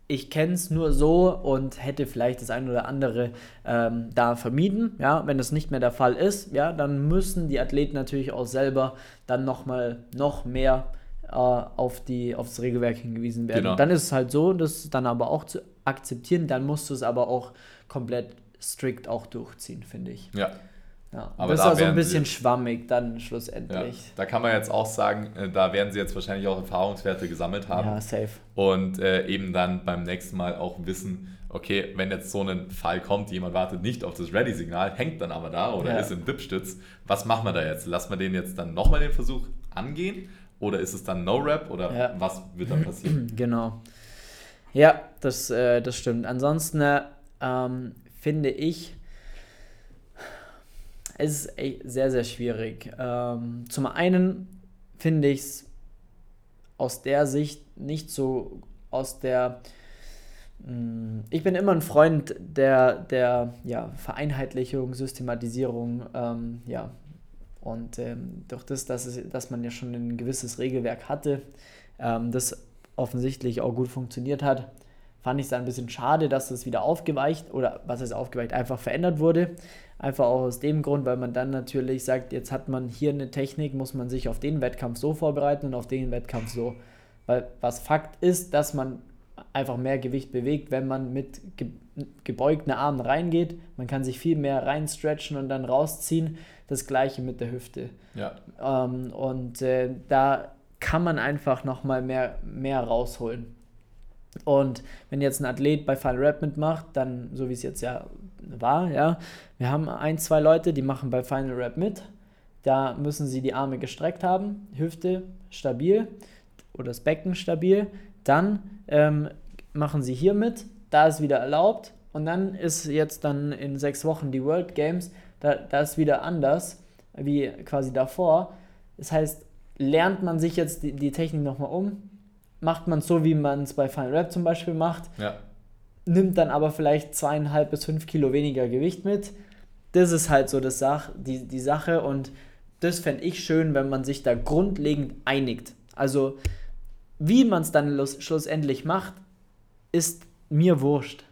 Speaker 1: Ich kenne es nur so und hätte vielleicht das ein oder andere ähm, da vermieden. Ja, wenn das nicht mehr der Fall ist, ja, dann müssen die Athleten natürlich auch selber dann nochmal noch mehr äh, auf, die, auf das Regelwerk hingewiesen werden. Genau. Dann ist es halt so, das dann aber auch zu akzeptieren, dann musst du es aber auch komplett strikt auch durchziehen, finde ich. Ja. Ja, aber das ist also ein bisschen schwammig dann schlussendlich. Ja,
Speaker 2: da kann man jetzt auch sagen, äh, da werden sie jetzt wahrscheinlich auch Erfahrungswerte gesammelt haben. Ja, safe. Und äh, eben dann beim nächsten Mal auch wissen, okay, wenn jetzt so ein Fall kommt, jemand wartet nicht auf das Ready-Signal, hängt dann aber da oder ja. ist im Dipstütz, was machen wir da jetzt? Lassen wir den jetzt dann nochmal den Versuch angehen oder ist es dann No-Rap oder ja. was wird dann passieren?
Speaker 1: Genau. Ja, das, äh, das stimmt. Ansonsten äh, ähm, finde ich, es ist sehr, sehr schwierig. Ähm, zum einen finde ich es aus der Sicht nicht so aus der mm, ich bin immer ein Freund der, der ja, Vereinheitlichung, Systematisierung, ähm, ja, und ähm, durch das, dass, es, dass man ja schon ein gewisses Regelwerk hatte, ähm, das offensichtlich auch gut funktioniert hat, fand ich es ein bisschen schade, dass das wieder aufgeweicht oder was heißt aufgeweicht, einfach verändert wurde. Einfach auch aus dem Grund, weil man dann natürlich sagt, jetzt hat man hier eine Technik, muss man sich auf den Wettkampf so vorbereiten und auf den Wettkampf so. Weil was Fakt ist, dass man einfach mehr Gewicht bewegt, wenn man mit gebeugten Armen reingeht. Man kann sich viel mehr reinstretchen und dann rausziehen. Das gleiche mit der Hüfte. Ja. Ähm, und äh, da kann man einfach nochmal mehr, mehr rausholen. Und wenn jetzt ein Athlet bei Final Rap mitmacht, dann, so wie es jetzt ja war, ja, wir haben ein, zwei Leute, die machen bei Final Rap mit. Da müssen sie die Arme gestreckt haben, Hüfte stabil oder das Becken stabil. Dann ähm, machen sie hier mit, da ist wieder erlaubt und dann ist jetzt dann in sechs Wochen die World Games, da, da ist wieder anders, wie quasi davor. Das heißt, lernt man sich jetzt die, die Technik nochmal um, macht man es so, wie man es bei Final Rap zum Beispiel macht, ja. nimmt dann aber vielleicht zweieinhalb bis fünf Kilo weniger Gewicht mit. Das ist halt so das Sach, die, die Sache und das fände ich schön, wenn man sich da grundlegend einigt. Also, wie man es dann schlussendlich macht, ist mir wurscht.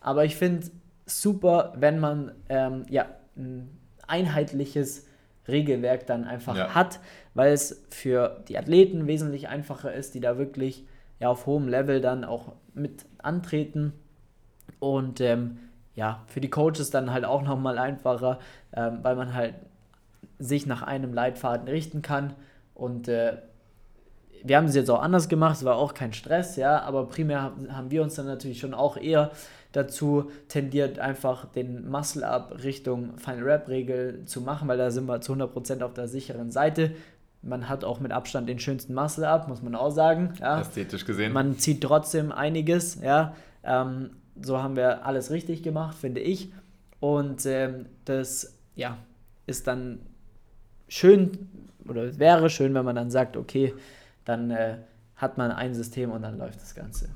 Speaker 1: Aber ich finde super, wenn man ähm, ja, ein einheitliches Regelwerk dann einfach ja. hat, weil es für die Athleten wesentlich einfacher ist, die da wirklich ja, auf hohem Level dann auch mit antreten. Und ähm, ja, für die Coaches dann halt auch nochmal einfacher, ähm, weil man halt sich nach einem Leitfaden richten kann. Und äh, wir haben es jetzt auch anders gemacht, es war auch kein Stress, ja, aber primär haben wir uns dann natürlich schon auch eher dazu tendiert, einfach den Muscle-Up Richtung Final Rap-Regel zu machen, weil da sind wir zu 100% auf der sicheren Seite. Man hat auch mit Abstand den schönsten Muscle-Up, muss man auch sagen. Ja.
Speaker 2: Ästhetisch gesehen.
Speaker 1: Man zieht trotzdem einiges, ja. Ähm, so haben wir alles richtig gemacht, finde ich. Und ähm, das, ja, ist dann schön oder wäre schön, wenn man dann sagt, okay, dann äh, hat man ein System und dann läuft das Ganze.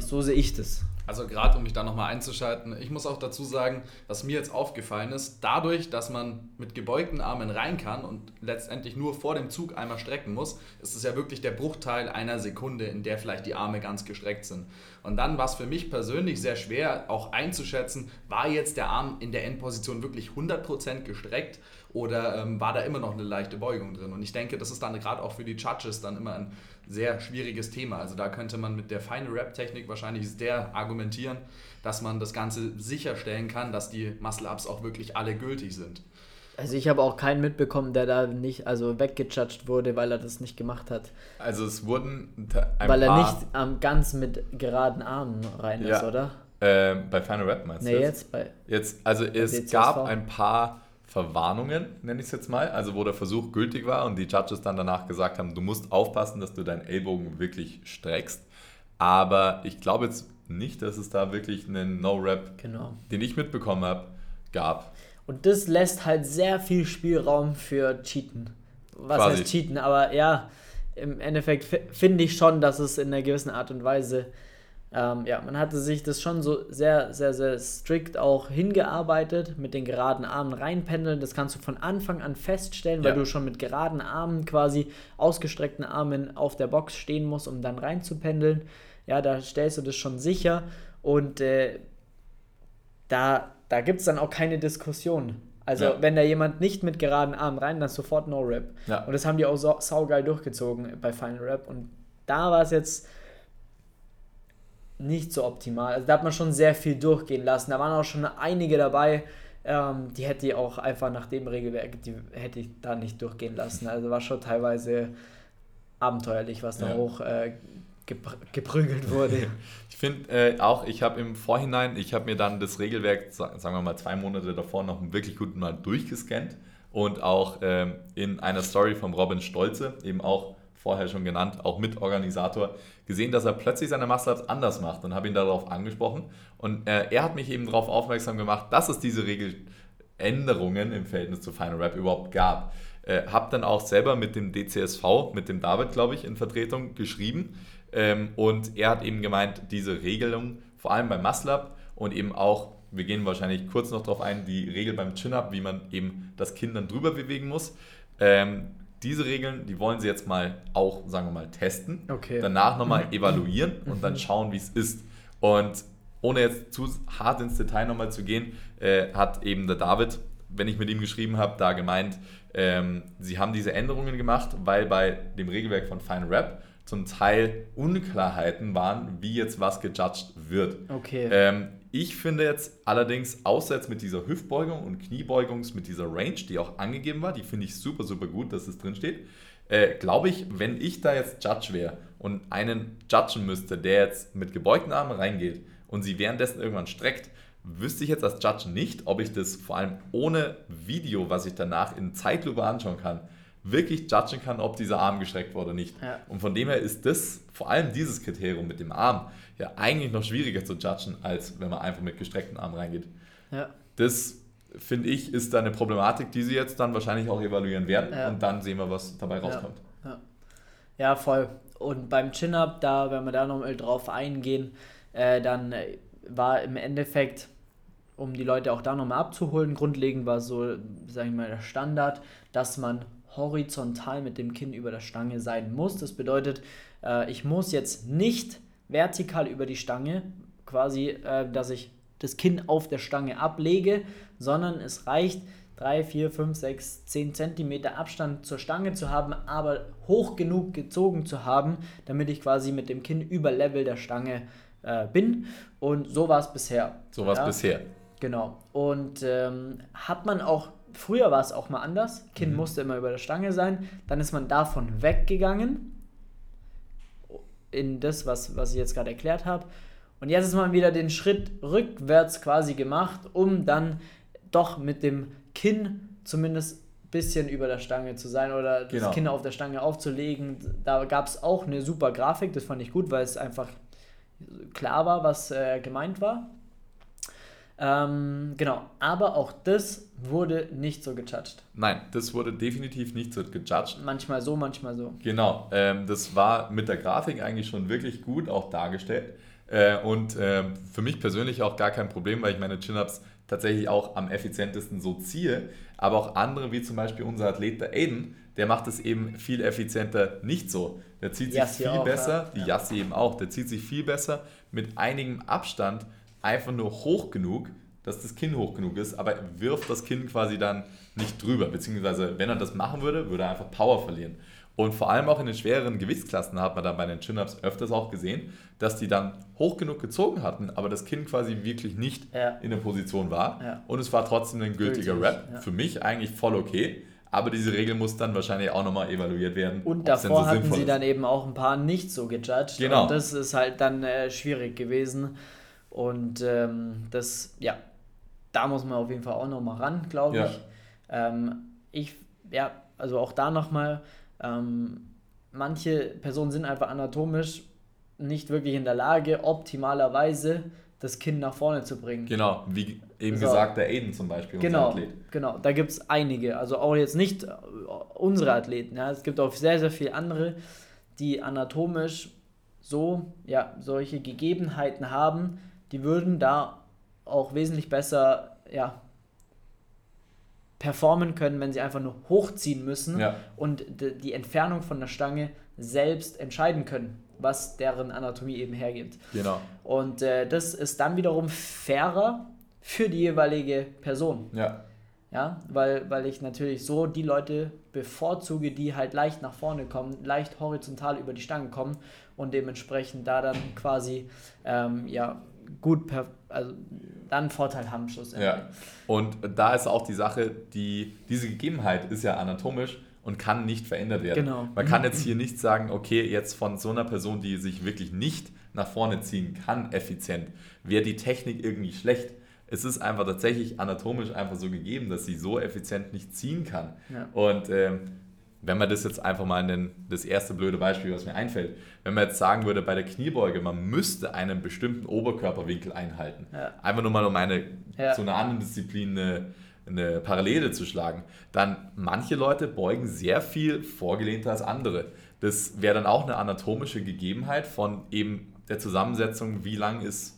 Speaker 1: So sehe ich das.
Speaker 3: Also gerade um mich da nochmal einzuschalten, ich muss auch dazu sagen, was mir jetzt aufgefallen ist, dadurch, dass man mit gebeugten Armen rein kann und letztendlich nur vor dem Zug einmal strecken muss, ist es ja wirklich der Bruchteil einer Sekunde, in der vielleicht die Arme ganz gestreckt sind. Und dann war es für mich persönlich sehr schwer auch einzuschätzen, war jetzt der Arm in der Endposition wirklich 100% gestreckt oder ähm, war da immer noch eine leichte Beugung drin? Und ich denke, das ist dann gerade auch für die Judges dann immer ein sehr schwieriges Thema. Also da könnte man mit der Final Rap-Technik wahrscheinlich sehr argumentieren, dass man das Ganze sicherstellen kann, dass die Muscle-Ups auch wirklich alle gültig sind.
Speaker 1: Also ich habe auch keinen mitbekommen, der da nicht also weggejudged wurde, weil er das nicht gemacht hat.
Speaker 2: Also es wurden
Speaker 1: ein Weil er nicht ähm, ganz mit geraden Armen rein ja. ist, oder?
Speaker 2: Äh, bei Final Rap meinst
Speaker 1: du? Nee, jetzt bei.
Speaker 2: Jetzt, also es gab ein paar Verwarnungen, nenne ich es jetzt mal, also wo der Versuch gültig war und die Judges dann danach gesagt haben, du musst aufpassen, dass du deinen Ellbogen wirklich streckst. Aber ich glaube jetzt nicht, dass es da wirklich einen No-Rap, genau. den ich mitbekommen habe, gab.
Speaker 1: Und das lässt halt sehr viel Spielraum für Cheaten. Was Quasi. heißt Cheaten? Aber ja, im Endeffekt finde ich schon, dass es in einer gewissen Art und Weise ähm, ja, man hatte sich das schon so sehr, sehr, sehr strikt auch hingearbeitet, mit den geraden Armen reinpendeln. Das kannst du von Anfang an feststellen, weil ja. du schon mit geraden Armen, quasi ausgestreckten Armen auf der Box stehen musst, um dann reinzupendeln. Ja, da stellst du das schon sicher und äh, da, da gibt es dann auch keine Diskussion. Also, ja. wenn da jemand nicht mit geraden Armen rein, dann sofort No Rap. Ja. Und das haben die auch so, saugeil durchgezogen bei Final Rap. Und da war es jetzt nicht so optimal. Also da hat man schon sehr viel durchgehen lassen. Da waren auch schon einige dabei, ähm, die hätte ich auch einfach nach dem Regelwerk, die hätte ich da nicht durchgehen lassen. Also war schon teilweise abenteuerlich, was da ja. hoch äh, geprügelt wurde.
Speaker 2: Ich finde äh, auch, ich habe im Vorhinein, ich habe mir dann das Regelwerk, sagen wir mal zwei Monate davor, noch wirklich gut mal durchgescannt und auch ähm, in einer Story von Robin Stolze eben auch vorher schon genannt, auch Mitorganisator, gesehen, dass er plötzlich seine Muscle-Ups anders macht und habe ihn darauf angesprochen. Und äh, er hat mich eben darauf aufmerksam gemacht, dass es diese Regeländerungen im Verhältnis zu Final Rap überhaupt gab. Äh, habe dann auch selber mit dem DCSV, mit dem David, glaube ich, in Vertretung geschrieben. Ähm, und er hat eben gemeint, diese Regelung, vor allem beim Muscle-Up und eben auch wir gehen wahrscheinlich kurz noch darauf ein, die Regel beim Chin-Up, wie man eben das Kind dann drüber bewegen muss. Ähm, diese Regeln, die wollen sie jetzt mal auch, sagen wir mal, testen. Okay. Danach nochmal mhm. evaluieren und dann mhm. schauen, wie es ist. Und ohne jetzt zu hart ins Detail nochmal zu gehen, äh, hat eben der David, wenn ich mit ihm geschrieben habe, da gemeint, ähm, sie haben diese Änderungen gemacht, weil bei dem Regelwerk von Fine Rap zum Teil Unklarheiten waren, wie jetzt was gejudged wird.
Speaker 1: Okay.
Speaker 2: Ähm, ich finde jetzt allerdings, außer jetzt mit dieser Hüftbeugung und Kniebeugung, mit dieser Range, die auch angegeben war, die finde ich super, super gut, dass es drin steht. Äh, Glaube ich, wenn ich da jetzt Judge wäre und einen judgen müsste, der jetzt mit gebeugten Armen reingeht und sie währenddessen irgendwann streckt, wüsste ich jetzt als Judge nicht, ob ich das vor allem ohne Video, was ich danach in Zeitlupe anschauen kann, wirklich judgen kann, ob dieser Arm gestreckt wurde oder nicht. Ja. Und von dem her ist das, vor allem dieses Kriterium mit dem Arm, ja eigentlich noch schwieriger zu judgen, als wenn man einfach mit gestreckten Arm reingeht. Ja. Das finde ich, ist da eine Problematik, die sie jetzt dann wahrscheinlich auch evaluieren werden ja. und dann sehen wir, was dabei rauskommt.
Speaker 1: Ja, ja. voll. Und beim Chin-Up, da, wenn wir da nochmal drauf eingehen, äh, dann war im Endeffekt, um die Leute auch da nochmal abzuholen, grundlegend war so, sag ich mal, der Standard, dass man horizontal mit dem Kinn über der Stange sein muss. Das bedeutet, äh, ich muss jetzt nicht vertikal über die Stange, quasi, äh, dass ich das Kinn auf der Stange ablege, sondern es reicht 3, 4, 5, 6, 10 cm Abstand zur Stange zu haben, aber hoch genug gezogen zu haben, damit ich quasi mit dem Kinn über Level der Stange äh, bin. Und so war es bisher.
Speaker 2: So war es ja? bisher.
Speaker 1: Genau. Und ähm, hat man auch, früher war es auch mal anders, Kinn mhm. musste immer über der Stange sein, dann ist man davon weggegangen in das, was, was ich jetzt gerade erklärt habe. Und jetzt ist man wieder den Schritt rückwärts quasi gemacht, um dann doch mit dem Kinn zumindest ein bisschen über der Stange zu sein oder das genau. Kinn auf der Stange aufzulegen. Da gab es auch eine super Grafik, das fand ich gut, weil es einfach klar war, was äh, gemeint war. Ähm, genau, aber auch das wurde nicht so gejudged.
Speaker 2: Nein, das wurde definitiv nicht so gejudged.
Speaker 1: Manchmal so, manchmal so.
Speaker 2: Genau, ähm, das war mit der Grafik eigentlich schon wirklich gut auch dargestellt. Äh, und äh, für mich persönlich auch gar kein Problem, weil ich meine Chin-Ups tatsächlich auch am effizientesten so ziehe. Aber auch andere, wie zum Beispiel unser Athlet der Aiden, der macht es eben viel effizienter nicht so. Der zieht sich Yassi viel auch, besser, ja. die Yassi eben auch, der zieht sich viel besser mit einigem Abstand einfach nur hoch genug, dass das Kinn hoch genug ist, aber wirft das Kinn quasi dann nicht drüber. Beziehungsweise, wenn er das machen würde, würde er einfach Power verlieren. Und vor allem auch in den schwereren Gewichtsklassen hat man dann bei den Chin-Ups öfters auch gesehen, dass die dann hoch genug gezogen hatten, aber das Kinn quasi wirklich nicht ja. in der Position war. Ja. Und es war trotzdem ein gültiger Gültig, Rap. Ja. Für mich eigentlich voll okay. Aber diese Regel muss dann wahrscheinlich auch nochmal evaluiert werden.
Speaker 1: Und davor so hatten sie ist. dann eben auch ein paar nicht so gejudged. Genau. Und das ist halt dann äh, schwierig gewesen. Und ähm, das, ja, da muss man auf jeden Fall auch nochmal ran, glaube ich. Ähm, ich, ja, also auch da nochmal, ähm, manche Personen sind einfach anatomisch nicht wirklich in der Lage, optimalerweise das Kind nach vorne zu bringen.
Speaker 2: Genau, wie eben so. gesagt, der Aiden zum Beispiel,
Speaker 1: genau, unser Athlet. Genau, da gibt es einige, also auch jetzt nicht äh, unsere Athleten, ja, es gibt auch sehr, sehr viele andere, die anatomisch so, ja, solche Gegebenheiten haben, die würden da auch wesentlich besser, ja, performen können, wenn sie einfach nur hochziehen müssen ja. und die Entfernung von der Stange selbst entscheiden können, was deren Anatomie eben hergibt. Genau. Und äh, das ist dann wiederum fairer für die jeweilige Person. Ja. Ja, weil, weil ich natürlich so die Leute bevorzuge, die halt leicht nach vorne kommen, leicht horizontal über die Stange kommen und dementsprechend da dann quasi ähm, ja, gut, per, also dann einen Vorteil haben schlussendlich.
Speaker 2: Ja. Und da ist auch die Sache, die, diese Gegebenheit ist ja anatomisch und kann nicht verändert werden. Genau. Man kann jetzt hier nicht sagen, okay, jetzt von so einer Person, die sich wirklich nicht nach vorne ziehen kann, effizient, wäre die Technik irgendwie schlecht. Es ist einfach tatsächlich anatomisch einfach so gegeben, dass sie so effizient nicht ziehen kann. Ja. Und ähm, wenn man das jetzt einfach mal in den, das erste blöde Beispiel, was mir einfällt, wenn man jetzt sagen würde, bei der Kniebeuge, man müsste einen bestimmten Oberkörperwinkel einhalten. Ja. Einfach nur mal um eine, ja. zu einer anderen Disziplin eine, eine Parallele zu schlagen, dann manche Leute beugen sehr viel vorgelehnter als andere. Das wäre dann auch eine anatomische Gegebenheit von eben der Zusammensetzung, wie lang ist,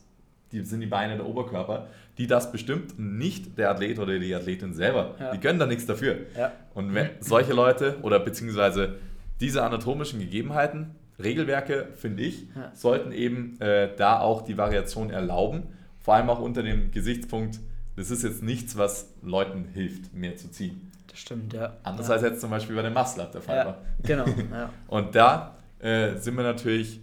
Speaker 2: die, sind die Beine der Oberkörper die das bestimmt, nicht der Athlet oder die Athletin selber. Ja. Die können da nichts dafür. Ja. Und wenn solche Leute oder beziehungsweise diese anatomischen Gegebenheiten, Regelwerke, finde ich, ja. sollten eben äh, da auch die Variation erlauben. Vor allem auch unter dem Gesichtspunkt, das ist jetzt nichts, was Leuten hilft, mehr zu ziehen.
Speaker 1: Das stimmt, ja.
Speaker 2: Anders
Speaker 1: ja.
Speaker 2: als jetzt zum Beispiel bei dem Up der Fall
Speaker 1: war. Genau, ja.
Speaker 2: Und da äh, sind wir natürlich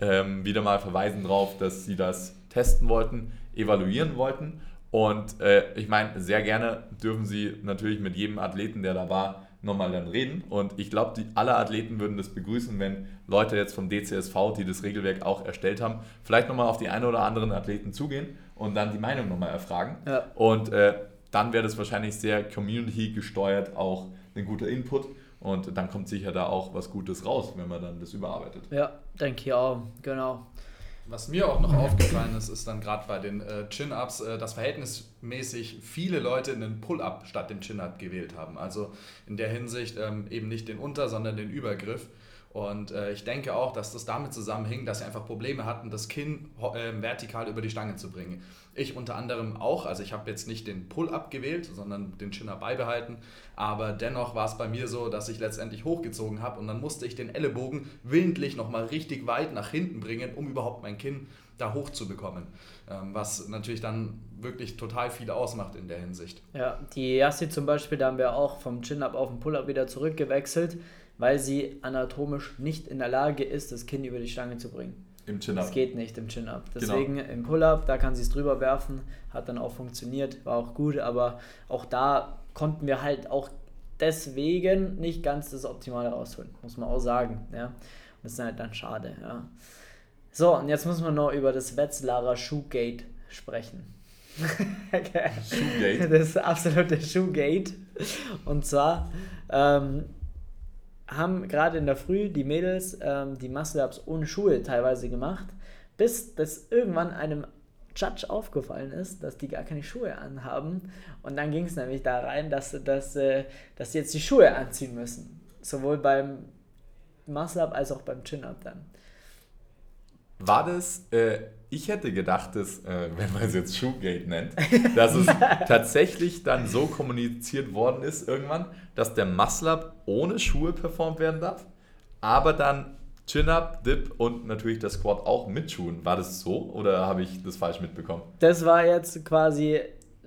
Speaker 2: ähm, wieder mal verweisen drauf, dass sie das testen wollten evaluieren wollten. Und äh, ich meine, sehr gerne dürfen Sie natürlich mit jedem Athleten, der da war, nochmal dann reden. Und ich glaube, alle Athleten würden das begrüßen, wenn Leute jetzt vom DCSV, die das Regelwerk auch erstellt haben, vielleicht nochmal auf die einen oder anderen Athleten zugehen und dann die Meinung nochmal erfragen. Ja. Und äh, dann wäre das wahrscheinlich sehr community gesteuert, auch ein guter Input. Und dann kommt sicher da auch was Gutes raus, wenn man dann das überarbeitet.
Speaker 1: Ja, denke ich auch, genau.
Speaker 3: Was mir auch noch aufgefallen ist, ist dann gerade bei den äh, Chin-Ups, äh, dass verhältnismäßig viele Leute einen Pull-Up statt dem Chin-Up gewählt haben. Also in der Hinsicht ähm, eben nicht den Unter-, sondern den Übergriff. Und äh, ich denke auch, dass das damit zusammenhing, dass sie einfach Probleme hatten, das Kinn äh, vertikal über die Stange zu bringen. Ich unter anderem auch, also ich habe jetzt nicht den Pull-Up gewählt, sondern den Chin-Up beibehalten, aber dennoch war es bei mir so, dass ich letztendlich hochgezogen habe und dann musste ich den Ellenbogen willentlich nochmal richtig weit nach hinten bringen, um überhaupt mein Kinn da hoch zu bekommen. Ähm, was natürlich dann wirklich total viel ausmacht in der Hinsicht.
Speaker 1: Ja, die Yassi zum Beispiel, da haben wir auch vom Chin-Up auf den Pull-Up wieder zurückgewechselt, weil sie anatomisch nicht in der Lage ist, das Kinn über die Stange zu bringen. Im Chin-Up. Das geht nicht im Chin-Up. Genau. Deswegen genau. im Pull-Up, da kann sie es drüber werfen, hat dann auch funktioniert, war auch gut, aber auch da konnten wir halt auch deswegen nicht ganz das Optimale rausholen, muss man auch sagen. Ja. Und das ist halt dann schade. Ja. So, und jetzt müssen wir noch über das Wetzlarer Shoegate sprechen. Shoegate? Das absolute Shoegate. Und zwar ähm, haben gerade in der Früh die Mädels ähm, die Muscle-Ups ohne Schuhe teilweise gemacht, bis das irgendwann einem Judge aufgefallen ist, dass die gar keine Schuhe anhaben. Und dann ging es nämlich da rein, dass, dass, äh, dass sie jetzt die Schuhe anziehen müssen. Sowohl beim Muscle-Up als auch beim Chin-Up dann.
Speaker 2: War das, äh, ich hätte gedacht, dass, äh, wenn man es jetzt Shoegate nennt, dass es tatsächlich dann so kommuniziert worden ist irgendwann, dass der Muscle-Up ohne Schuhe performt werden darf, aber dann Chin-Up, Dip und natürlich der Squat auch mit Schuhen. War das so oder habe ich das falsch mitbekommen?
Speaker 1: Das war jetzt quasi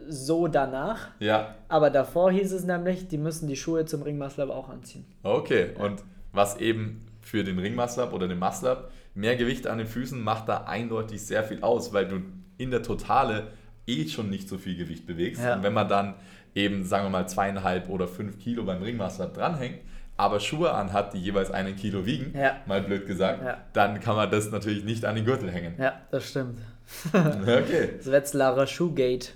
Speaker 1: so danach.
Speaker 2: Ja.
Speaker 1: Aber davor hieß es nämlich, die müssen die Schuhe zum Ringmuscle-Up auch anziehen.
Speaker 2: Okay, und was eben für den Ringmuscle-Up oder den Muscle-Up mehr Gewicht an den Füßen macht da eindeutig sehr viel aus, weil du in der Totale eh schon nicht so viel Gewicht bewegst. Ja. Und wenn man dann eben, sagen wir mal, zweieinhalb oder fünf Kilo beim Ringmaster dranhängt, aber Schuhe anhat, die jeweils einen Kilo wiegen, ja. mal blöd gesagt, ja. dann kann man das natürlich nicht an den Gürtel hängen.
Speaker 1: Ja, das stimmt. okay. Das Wetzlarer Shoegate.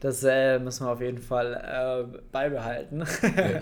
Speaker 1: Das äh, müssen wir auf jeden Fall äh, beibehalten.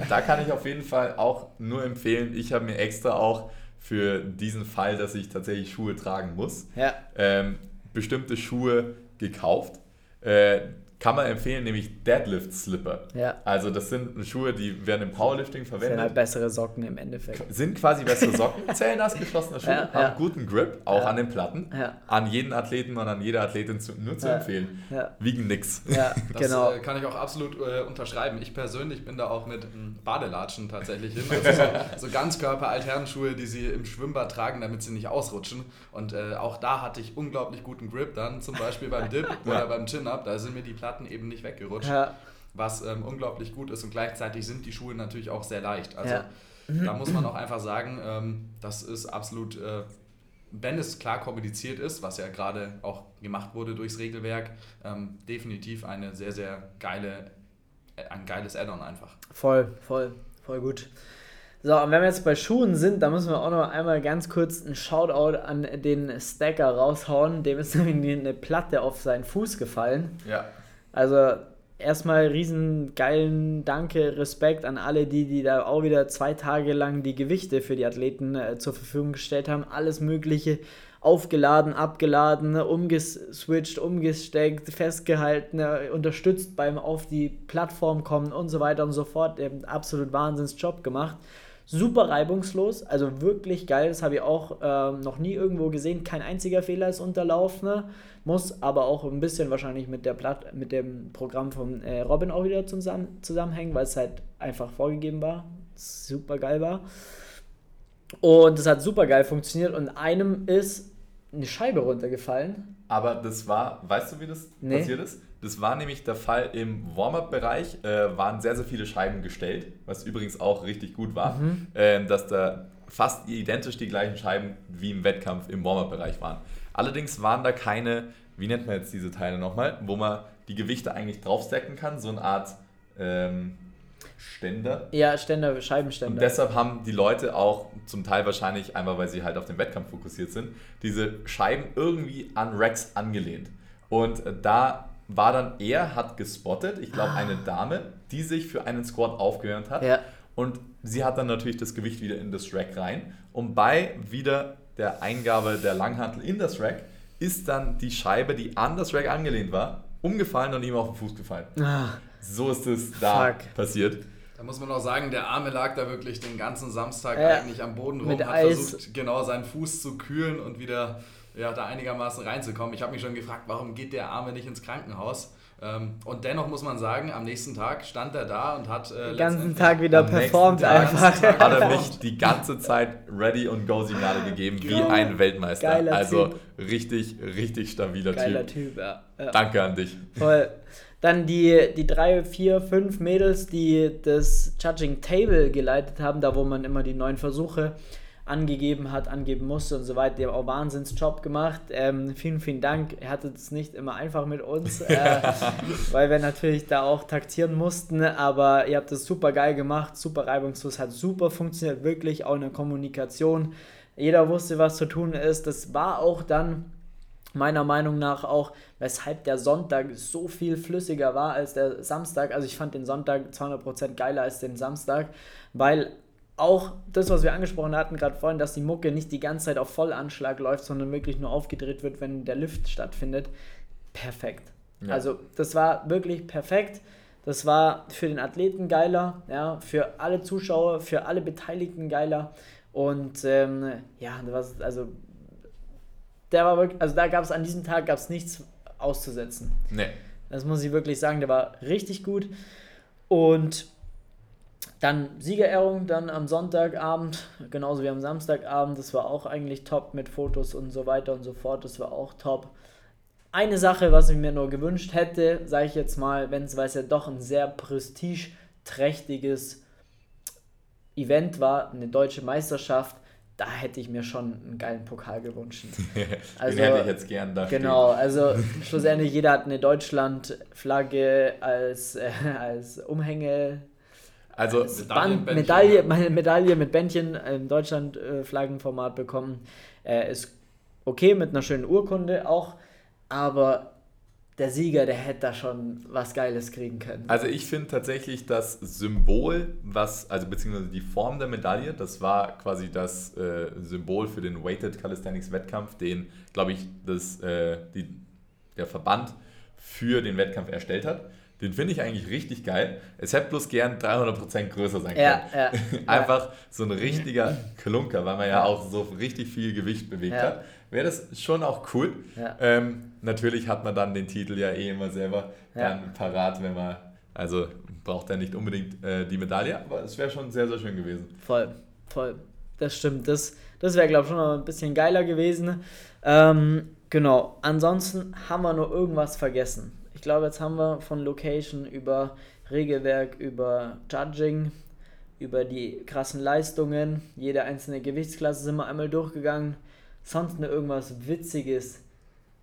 Speaker 2: da kann ich auf jeden Fall auch nur empfehlen, ich habe mir extra auch für diesen Fall, dass ich tatsächlich Schuhe tragen muss,
Speaker 1: ja.
Speaker 2: ähm, bestimmte Schuhe gekauft. Äh, kann man empfehlen, nämlich Deadlift Slipper.
Speaker 1: Ja.
Speaker 2: Also das sind Schuhe, die werden im Powerlifting verwendet. Sind
Speaker 1: halt bessere Socken im Endeffekt.
Speaker 2: Sind quasi bessere Socken, zählen als geschlossene Schuhe, ja, haben ja. guten Grip, auch ja. an den Platten. An jeden Athleten und an jeder Athletin zu, nur zu empfehlen. Wiegen nix.
Speaker 3: Ja, das genau. äh, kann ich auch absolut äh, unterschreiben. Ich persönlich bin da auch mit ähm, Badelatschen tatsächlich hin. Also so, so Ganzkörper-Altherrenschuhe, die sie im Schwimmbad tragen, damit sie nicht ausrutschen. Und äh, auch da hatte ich unglaublich guten Grip dann, zum Beispiel beim Dip oder beim Chin-Up. Da sind mir die Platten Platten eben nicht weggerutscht. Ja. Was ähm, unglaublich gut ist und gleichzeitig sind die Schuhe natürlich auch sehr leicht. Also ja. da muss man auch einfach sagen, ähm, das ist absolut, äh, wenn es klar kommuniziert ist, was ja gerade auch gemacht wurde durchs Regelwerk, ähm, definitiv eine sehr, sehr geile, äh, ein geiles Add-on einfach.
Speaker 1: Voll, voll, voll gut. So, und wenn wir jetzt bei Schuhen sind, dann müssen wir auch noch einmal ganz kurz einen Shoutout an den Stacker raushauen. Dem ist nämlich eine Platte auf seinen Fuß gefallen.
Speaker 2: Ja.
Speaker 1: Also erstmal riesen geilen Danke, Respekt an alle, die, die da auch wieder zwei Tage lang die Gewichte für die Athleten äh, zur Verfügung gestellt haben. Alles Mögliche aufgeladen, abgeladen, umgeswitcht, umgesteckt, festgehalten, äh, unterstützt beim auf die Plattform kommen und so weiter und so fort. Ihr absolut Wahnsinnsjob gemacht. Super reibungslos, also wirklich geil. Das habe ich auch äh, noch nie irgendwo gesehen. Kein einziger Fehler ist unterlaufen. Ne? Muss aber auch ein bisschen wahrscheinlich mit, der Platt, mit dem Programm von äh, Robin auch wieder zusammen, zusammenhängen, weil es halt einfach vorgegeben war. Super geil war. Und es hat super geil funktioniert und einem ist eine Scheibe runtergefallen.
Speaker 2: Aber das war, weißt du, wie das nee. passiert ist? Das war nämlich der Fall im Warm-Up-Bereich, äh, waren sehr, sehr viele Scheiben gestellt, was übrigens auch richtig gut war, mhm. äh, dass da fast identisch die gleichen Scheiben wie im Wettkampf im Warm-Up-Bereich waren. Allerdings waren da keine, wie nennt man jetzt diese Teile nochmal, wo man die Gewichte eigentlich draufstecken kann, so eine Art ähm, Ständer.
Speaker 1: Ja, Ständer, Scheibenständer.
Speaker 2: Und deshalb haben die Leute auch zum Teil wahrscheinlich, einmal weil sie halt auf den Wettkampf fokussiert sind, diese Scheiben irgendwie an Racks angelehnt. Und da war dann er, hat gespottet, ich glaube eine Dame, die sich für einen Squat aufgehört hat.
Speaker 1: Ja.
Speaker 2: Und sie hat dann natürlich das Gewicht wieder in das Rack rein. Und bei wieder der Eingabe der Langhantel in das Rack ist dann die Scheibe, die an das Rack angelehnt war, umgefallen und ihm auf den Fuß gefallen. Ah, so ist es da Fuck. passiert.
Speaker 3: Da muss man auch sagen, der Arme lag da wirklich den ganzen Samstag ja, eigentlich am Boden rum, hat Eis. versucht, genau seinen Fuß zu kühlen und wieder ja, da einigermaßen reinzukommen. Ich habe mich schon gefragt, warum geht der Arme nicht ins Krankenhaus? Ähm, und dennoch muss man sagen, am nächsten Tag stand er da und hat äh,
Speaker 1: den ganzen Tag wieder performt einfach.
Speaker 2: Hat er mich die ganze Zeit ready und go Signale gegeben, genau. wie ein Weltmeister. Geiler also typ. richtig, richtig stabiler Geiler Typ. Typ ja. Ja. Danke an dich.
Speaker 1: Voll. Dann die, die drei, vier, fünf Mädels, die das Judging Table geleitet haben, da wo man immer die neuen Versuche angegeben hat, angeben musste und so weiter. Die haben auch Wahnsinnsjob gemacht. Ähm, vielen, vielen Dank. Er hatte es nicht immer einfach mit uns, äh, weil wir natürlich da auch taktieren mussten, aber ihr habt es super geil gemacht, super reibungslos, hat super funktioniert, wirklich auch in der Kommunikation. Jeder wusste, was zu tun ist. Das war auch dann meiner Meinung nach auch, weshalb der Sonntag so viel flüssiger war als der Samstag. Also ich fand den Sonntag 200% geiler als den Samstag, weil auch das, was wir angesprochen hatten gerade vorhin, dass die Mucke nicht die ganze Zeit auf Vollanschlag läuft, sondern wirklich nur aufgedreht wird, wenn der Lift stattfindet. Perfekt. Ja. Also das war wirklich perfekt. Das war für den Athleten geiler, ja, für alle Zuschauer, für alle Beteiligten geiler. Und ähm, ja, was, also der war wirklich, also da gab es an diesem Tag gab es nichts auszusetzen. Nee. Das muss ich wirklich sagen, der war richtig gut. Und dann Siegerehrung, dann am Sonntagabend, genauso wie am Samstagabend. Das war auch eigentlich top mit Fotos und so weiter und so fort. Das war auch top. Eine Sache, was ich mir nur gewünscht hätte, sage ich jetzt mal, wenn es, weil es ja doch ein sehr prestigeträchtiges Event war, eine deutsche Meisterschaft, da hätte ich mir schon einen geilen Pokal gewünscht.
Speaker 2: Also, Den hätte ich jetzt gern
Speaker 1: da Genau, also schlussendlich jeder hat eine Deutschland-Flagge als, äh, als Umhänge also Band, Medaille, meine Medaille mit Bändchen im Deutschland-Flaggenformat bekommen. Äh, ist okay mit einer schönen Urkunde auch, aber der Sieger, der hätte da schon was Geiles kriegen können.
Speaker 2: Also ich finde tatsächlich das Symbol, was, also beziehungsweise die Form der Medaille, das war quasi das äh, Symbol für den Weighted Calisthenics Wettkampf, den, glaube ich, das, äh, die, der Verband für den Wettkampf erstellt hat. Den finde ich eigentlich richtig geil. Es hätte bloß gern 300% größer sein können. Ja, Einfach so ein richtiger Klunker, weil man ja auch so richtig viel Gewicht bewegt hat. Wäre das schon auch cool. Ähm, natürlich hat man dann den Titel ja eh immer selber dann parat, wenn man, also braucht er nicht unbedingt äh, die Medaille, aber es wäre schon sehr, sehr schön gewesen.
Speaker 1: Voll, voll. Das stimmt. Das, das wäre, glaube ich, schon noch ein bisschen geiler gewesen. Ähm, genau. Ansonsten haben wir nur irgendwas vergessen glaube, jetzt haben wir von Location über Regelwerk, über Judging, über die krassen Leistungen, jede einzelne Gewichtsklasse sind wir einmal durchgegangen. Sonst nur irgendwas Witziges,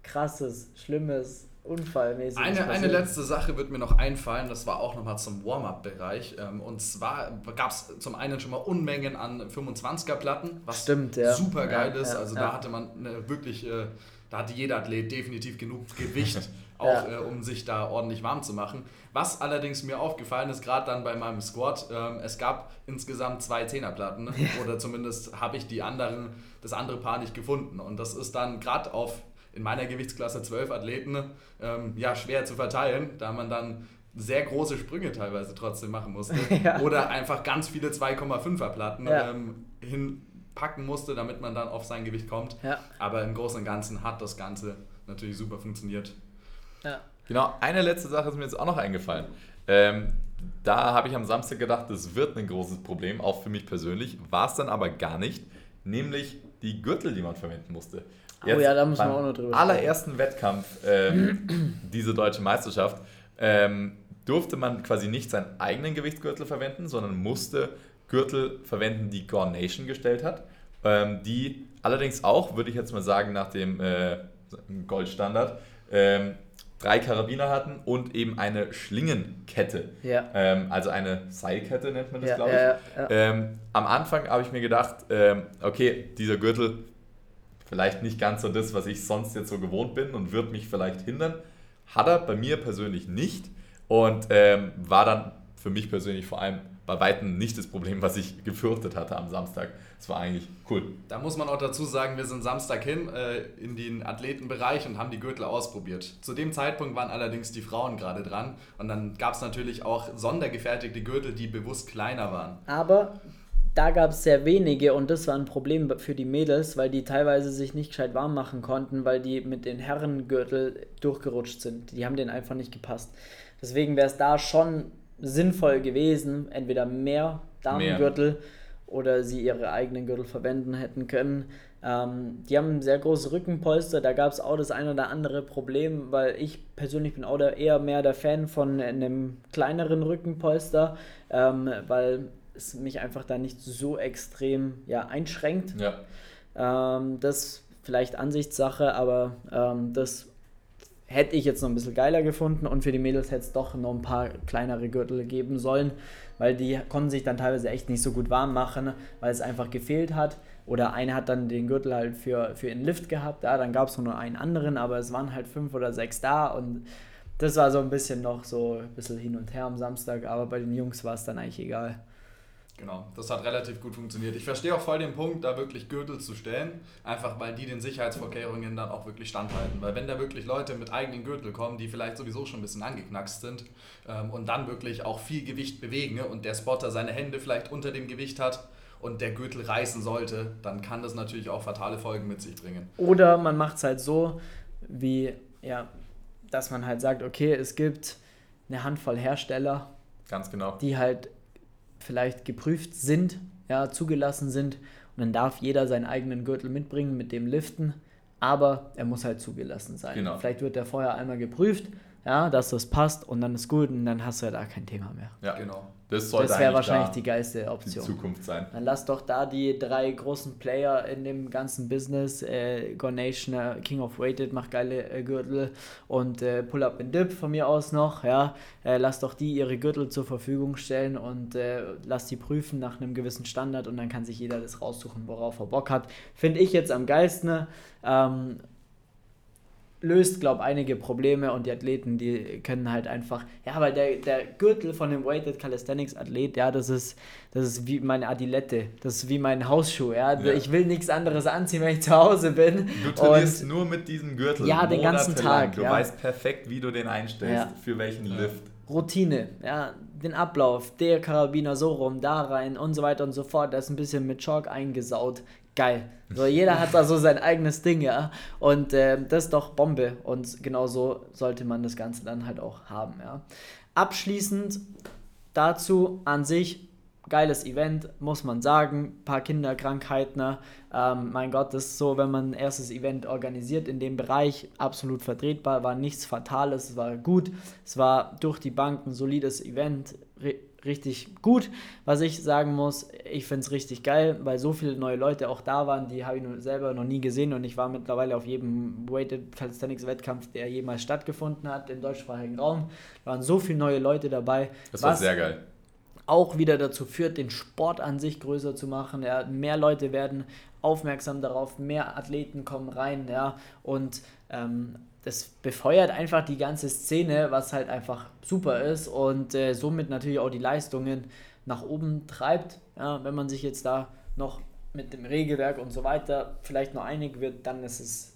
Speaker 1: Krasses, Schlimmes, Unfallmäßig.
Speaker 3: Eine, eine letzte Sache wird mir noch einfallen, das war auch nochmal zum Warm-up-Bereich. Ähm, und zwar gab es zum einen schon mal Unmengen an 25er-Platten, was Stimmt, ja. super geil ja, ist. also ja. da hatte man wirklich, äh, da hatte jeder Athlet definitiv genug Gewicht auch ja. äh, um sich da ordentlich warm zu machen. Was allerdings mir aufgefallen ist, gerade dann bei meinem Squat, ähm, es gab insgesamt zwei Zehnerplatten ja. oder zumindest habe ich die anderen, das andere Paar nicht gefunden. Und das ist dann gerade auf in meiner Gewichtsklasse zwölf Athleten ähm, ja schwer zu verteilen, da man dann sehr große Sprünge teilweise trotzdem machen musste. Ja. Oder einfach ganz viele 2,5er Platten ähm, hinpacken musste, damit man dann auf sein Gewicht kommt. Aber im Großen und Ganzen hat das Ganze natürlich super funktioniert.
Speaker 2: Ja. Genau, eine letzte Sache ist mir jetzt auch noch eingefallen. Ähm, da habe ich am Samstag gedacht, das wird ein großes Problem, auch für mich persönlich. War es dann aber gar nicht, nämlich die Gürtel, die man verwenden musste. Jetzt oh ja, da müssen wir auch noch drüber allerersten Wettkampf, ähm, diese deutsche Meisterschaft, ähm, durfte man quasi nicht seinen eigenen Gewichtsgürtel verwenden, sondern musste Gürtel verwenden, die Gore Nation gestellt hat. Ähm, die allerdings auch, würde ich jetzt mal sagen, nach dem äh, Goldstandard, ähm, drei Karabiner hatten und eben eine Schlingenkette. Ja. Ähm, also eine Seilkette nennt man das, ja, glaube ich. Ja, ähm, am Anfang habe ich mir gedacht, ähm, okay, dieser Gürtel, vielleicht nicht ganz so das, was ich sonst jetzt so gewohnt bin und wird mich vielleicht hindern. Hat er bei mir persönlich nicht und ähm, war dann für mich persönlich vor allem bei Weitem nicht das Problem, was ich gefürchtet hatte am Samstag. Es war eigentlich cool.
Speaker 3: Da muss man auch dazu sagen, wir sind Samstag hin äh, in den Athletenbereich und haben die Gürtel ausprobiert. Zu dem Zeitpunkt waren allerdings die Frauen gerade dran und dann gab es natürlich auch sondergefertigte Gürtel, die bewusst kleiner waren.
Speaker 1: Aber da gab es sehr wenige und das war ein Problem für die Mädels, weil die teilweise sich nicht gescheit warm machen konnten, weil die mit den Herrengürtel durchgerutscht sind. Die haben denen einfach nicht gepasst. Deswegen wäre es da schon sinnvoll gewesen, entweder mehr Damengürtel oder sie ihre eigenen Gürtel verwenden hätten können. Ähm, die haben sehr große Rückenpolster, da gab es auch das eine oder andere Problem, weil ich persönlich bin auch eher mehr der Fan von einem kleineren Rückenpolster, ähm, weil es mich einfach da nicht so extrem ja, einschränkt. Ja. Ähm, das vielleicht Ansichtssache, aber ähm, das hätte ich jetzt noch ein bisschen geiler gefunden und für die Mädels hätte es doch noch ein paar kleinere Gürtel geben sollen, weil die konnten sich dann teilweise echt nicht so gut warm machen, weil es einfach gefehlt hat. Oder eine hat dann den Gürtel halt für, für den Lift gehabt, ja, dann gab es nur einen anderen, aber es waren halt fünf oder sechs da und das war so ein bisschen noch so ein bisschen hin und her am Samstag, aber bei den Jungs war es dann eigentlich egal.
Speaker 3: Genau, das hat relativ gut funktioniert. Ich verstehe auch voll den Punkt, da wirklich Gürtel zu stellen, einfach weil die den Sicherheitsvorkehrungen dann auch wirklich standhalten. Weil wenn da wirklich Leute mit eigenen Gürtel kommen, die vielleicht sowieso schon ein bisschen angeknackst sind ähm, und dann wirklich auch viel Gewicht bewegen und der Spotter seine Hände vielleicht unter dem Gewicht hat und der Gürtel reißen sollte, dann kann das natürlich auch fatale Folgen mit sich bringen.
Speaker 1: Oder man macht es halt so, wie, ja, dass man halt sagt, okay, es gibt eine Handvoll Hersteller,
Speaker 2: Ganz genau.
Speaker 1: die halt vielleicht geprüft sind, ja, zugelassen sind. Und dann darf jeder seinen eigenen Gürtel mitbringen mit dem Liften, aber er muss halt zugelassen sein. Genau. Vielleicht wird der vorher einmal geprüft, ja, dass das passt und dann ist gut und dann hast du ja da kein Thema mehr.
Speaker 2: Ja, genau.
Speaker 1: Das, das wäre wahrscheinlich da die geilste Option.
Speaker 2: Die Zukunft sein.
Speaker 1: Dann lass doch da die drei großen Player in dem ganzen Business, äh, Gornation, äh, King of Weighted macht geile äh, Gürtel und äh, Pull Up and Dip von mir aus noch, ja, äh, lass doch die ihre Gürtel zur Verfügung stellen und äh, lass die prüfen nach einem gewissen Standard und dann kann sich jeder das raussuchen, worauf er Bock hat. Finde ich jetzt am geilsten. Ähm, löst, glaube ich, einige Probleme und die Athleten, die können halt einfach, ja, weil der, der Gürtel von dem Weighted Calisthenics Athlet, ja, das ist, das ist wie meine Adilette, das ist wie mein Hausschuh, ja. ja. Ich will nichts anderes anziehen, wenn ich zu Hause bin.
Speaker 2: Du trainierst und, nur mit diesem Gürtel.
Speaker 1: Ja, den ganzen Tag.
Speaker 2: Du
Speaker 1: ja.
Speaker 2: weißt perfekt, wie du den einstellst, ja. für welchen Lift.
Speaker 1: Routine, ja, den Ablauf, der Karabiner so rum, da rein und so weiter und so fort. Das ist ein bisschen mit Chalk eingesaut geil. So, jeder hat da so sein eigenes Ding, ja. Und äh, das ist doch Bombe. Und genau so sollte man das Ganze dann halt auch haben, ja. Abschließend dazu an sich, geiles Event, muss man sagen. Ein paar Kinderkrankheiten. Ne? Ähm, mein Gott, das ist so, wenn man ein erstes Event organisiert in dem Bereich, absolut vertretbar, war nichts Fatales, es war gut. Es war durch die Bank ein solides Event richtig gut. Was ich sagen muss, ich finde es richtig geil, weil so viele neue Leute auch da waren, die habe ich selber noch nie gesehen und ich war mittlerweile auf jedem Weighted Calisthenics Wettkampf, der jemals stattgefunden hat im deutschsprachigen Raum. Da waren so viele neue Leute dabei.
Speaker 2: Das war sehr geil.
Speaker 1: Auch wieder dazu führt, den Sport an sich größer zu machen. Ja, mehr Leute werden aufmerksam darauf, mehr Athleten kommen rein, ja, und ähm, das befeuert einfach die ganze Szene, was halt einfach super ist und äh, somit natürlich auch die Leistungen nach oben treibt. Ja, wenn man sich jetzt da noch mit dem Regelwerk und so weiter vielleicht noch einig wird, dann ist es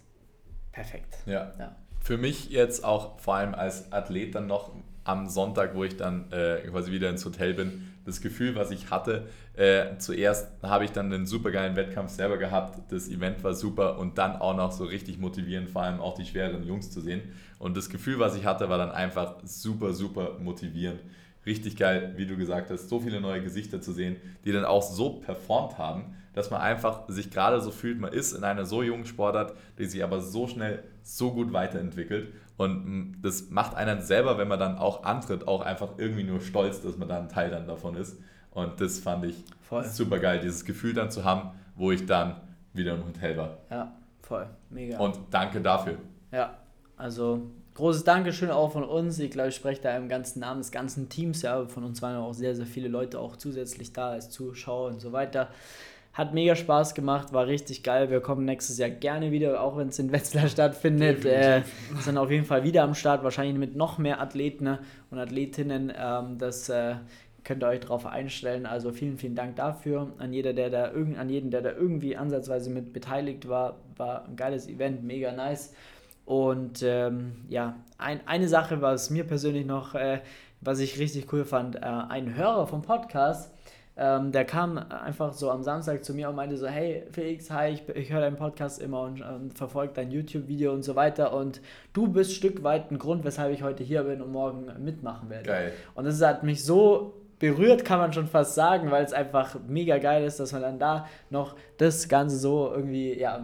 Speaker 1: perfekt.
Speaker 2: Ja. ja. Für mich jetzt auch vor allem als Athlet dann noch am Sonntag, wo ich dann äh, quasi wieder ins Hotel bin, das Gefühl, was ich hatte, äh, zuerst habe ich dann einen super geilen Wettkampf selber gehabt, das Event war super und dann auch noch so richtig motivierend, vor allem auch die schweren Jungs zu sehen. Und das Gefühl, was ich hatte, war dann einfach super, super motivierend. Richtig geil, wie du gesagt hast, so viele neue Gesichter zu sehen, die dann auch so performt haben, dass man einfach sich gerade so fühlt, man ist in einer so jungen Sportart, die sich aber so schnell so gut weiterentwickelt. Und mm, das macht einen selber, wenn man dann auch antritt, auch einfach irgendwie nur stolz, dass man da ein Teil dann davon ist. Und das fand ich voll. super geil, dieses Gefühl dann zu haben, wo ich dann wieder im Hotel war.
Speaker 1: Ja, voll, mega.
Speaker 2: Und danke dafür.
Speaker 1: Ja, also großes Dankeschön auch von uns. Ich glaube, ich spreche da im ganzen Namen des ganzen Teams. Ja, von uns waren auch sehr, sehr viele Leute auch zusätzlich da als Zuschauer und so weiter. Hat mega Spaß gemacht, war richtig geil. Wir kommen nächstes Jahr gerne wieder, auch wenn es in Wetzlar stattfindet. Äh, sind auf jeden Fall wieder am Start, wahrscheinlich mit noch mehr Athleten und Athletinnen. Ähm, das äh, könnt ihr euch darauf einstellen. Also vielen, vielen Dank dafür. An jeder, der da irgend, an jeden, der da irgendwie ansatzweise mit beteiligt war, war ein geiles Event, mega nice. Und ähm, ja, ein, eine Sache, was mir persönlich noch, äh, was ich richtig cool fand, äh, ein Hörer vom Podcast, ähm, der kam einfach so am Samstag zu mir und meinte so, hey Felix, hi, ich, ich höre deinen Podcast immer und, und verfolge dein YouTube-Video und so weiter und du bist ein Stück weit ein Grund, weshalb ich heute hier bin und morgen mitmachen werde. Geil. Und das hat mich so berührt, kann man schon fast sagen, weil es einfach mega geil ist, dass man dann da noch das Ganze so irgendwie, ja,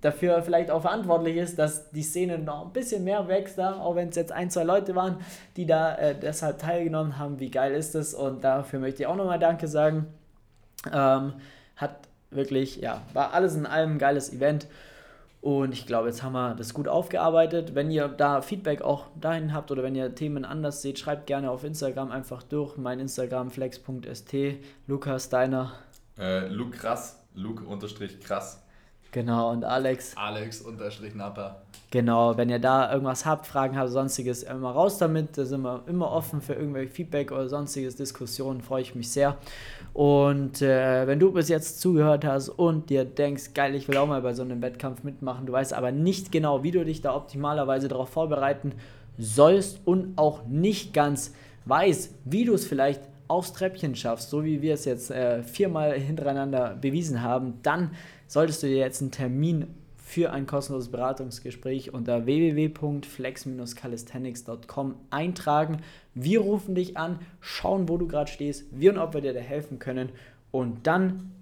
Speaker 1: dafür vielleicht auch verantwortlich ist, dass die Szene noch ein bisschen mehr wächst, da, auch wenn es jetzt ein, zwei Leute waren, die da äh, deshalb teilgenommen haben. Wie geil ist das? Und dafür möchte ich auch nochmal Danke sagen. Ähm, hat wirklich, ja, war alles in allem ein geiles Event. Und ich glaube, jetzt haben wir das gut aufgearbeitet. Wenn ihr da Feedback auch dahin habt oder wenn ihr Themen anders seht, schreibt gerne auf Instagram einfach durch. Mein Instagram flex.st, Lukas Deiner.
Speaker 2: Äh, Luke krass, Luke unterstrich krass.
Speaker 1: Genau, und Alex.
Speaker 3: Alex unterstrich Napper.
Speaker 1: Genau, wenn ihr da irgendwas habt, Fragen habt, sonstiges, immer raus damit. Da sind wir immer offen für irgendwelche Feedback oder sonstiges Diskussionen, freue ich mich sehr. Und äh, wenn du bis jetzt zugehört hast und dir denkst, geil, ich will auch mal bei so einem Wettkampf mitmachen, du weißt aber nicht genau, wie du dich da optimalerweise darauf vorbereiten sollst und auch nicht ganz weißt, wie du es vielleicht aufs Treppchen schaffst, so wie wir es jetzt äh, viermal hintereinander bewiesen haben, dann solltest du dir jetzt einen Termin für ein kostenloses Beratungsgespräch unter www.flex-calisthenics.com eintragen. Wir rufen dich an, schauen, wo du gerade stehst, wie und ob wir dir da helfen können und dann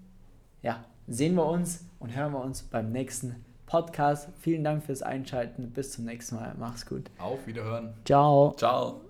Speaker 1: ja, sehen wir uns und hören wir uns beim nächsten Podcast. Vielen Dank fürs Einschalten. Bis zum nächsten Mal. Mach's gut.
Speaker 3: Auf Wiederhören.
Speaker 1: Ciao.
Speaker 2: Ciao.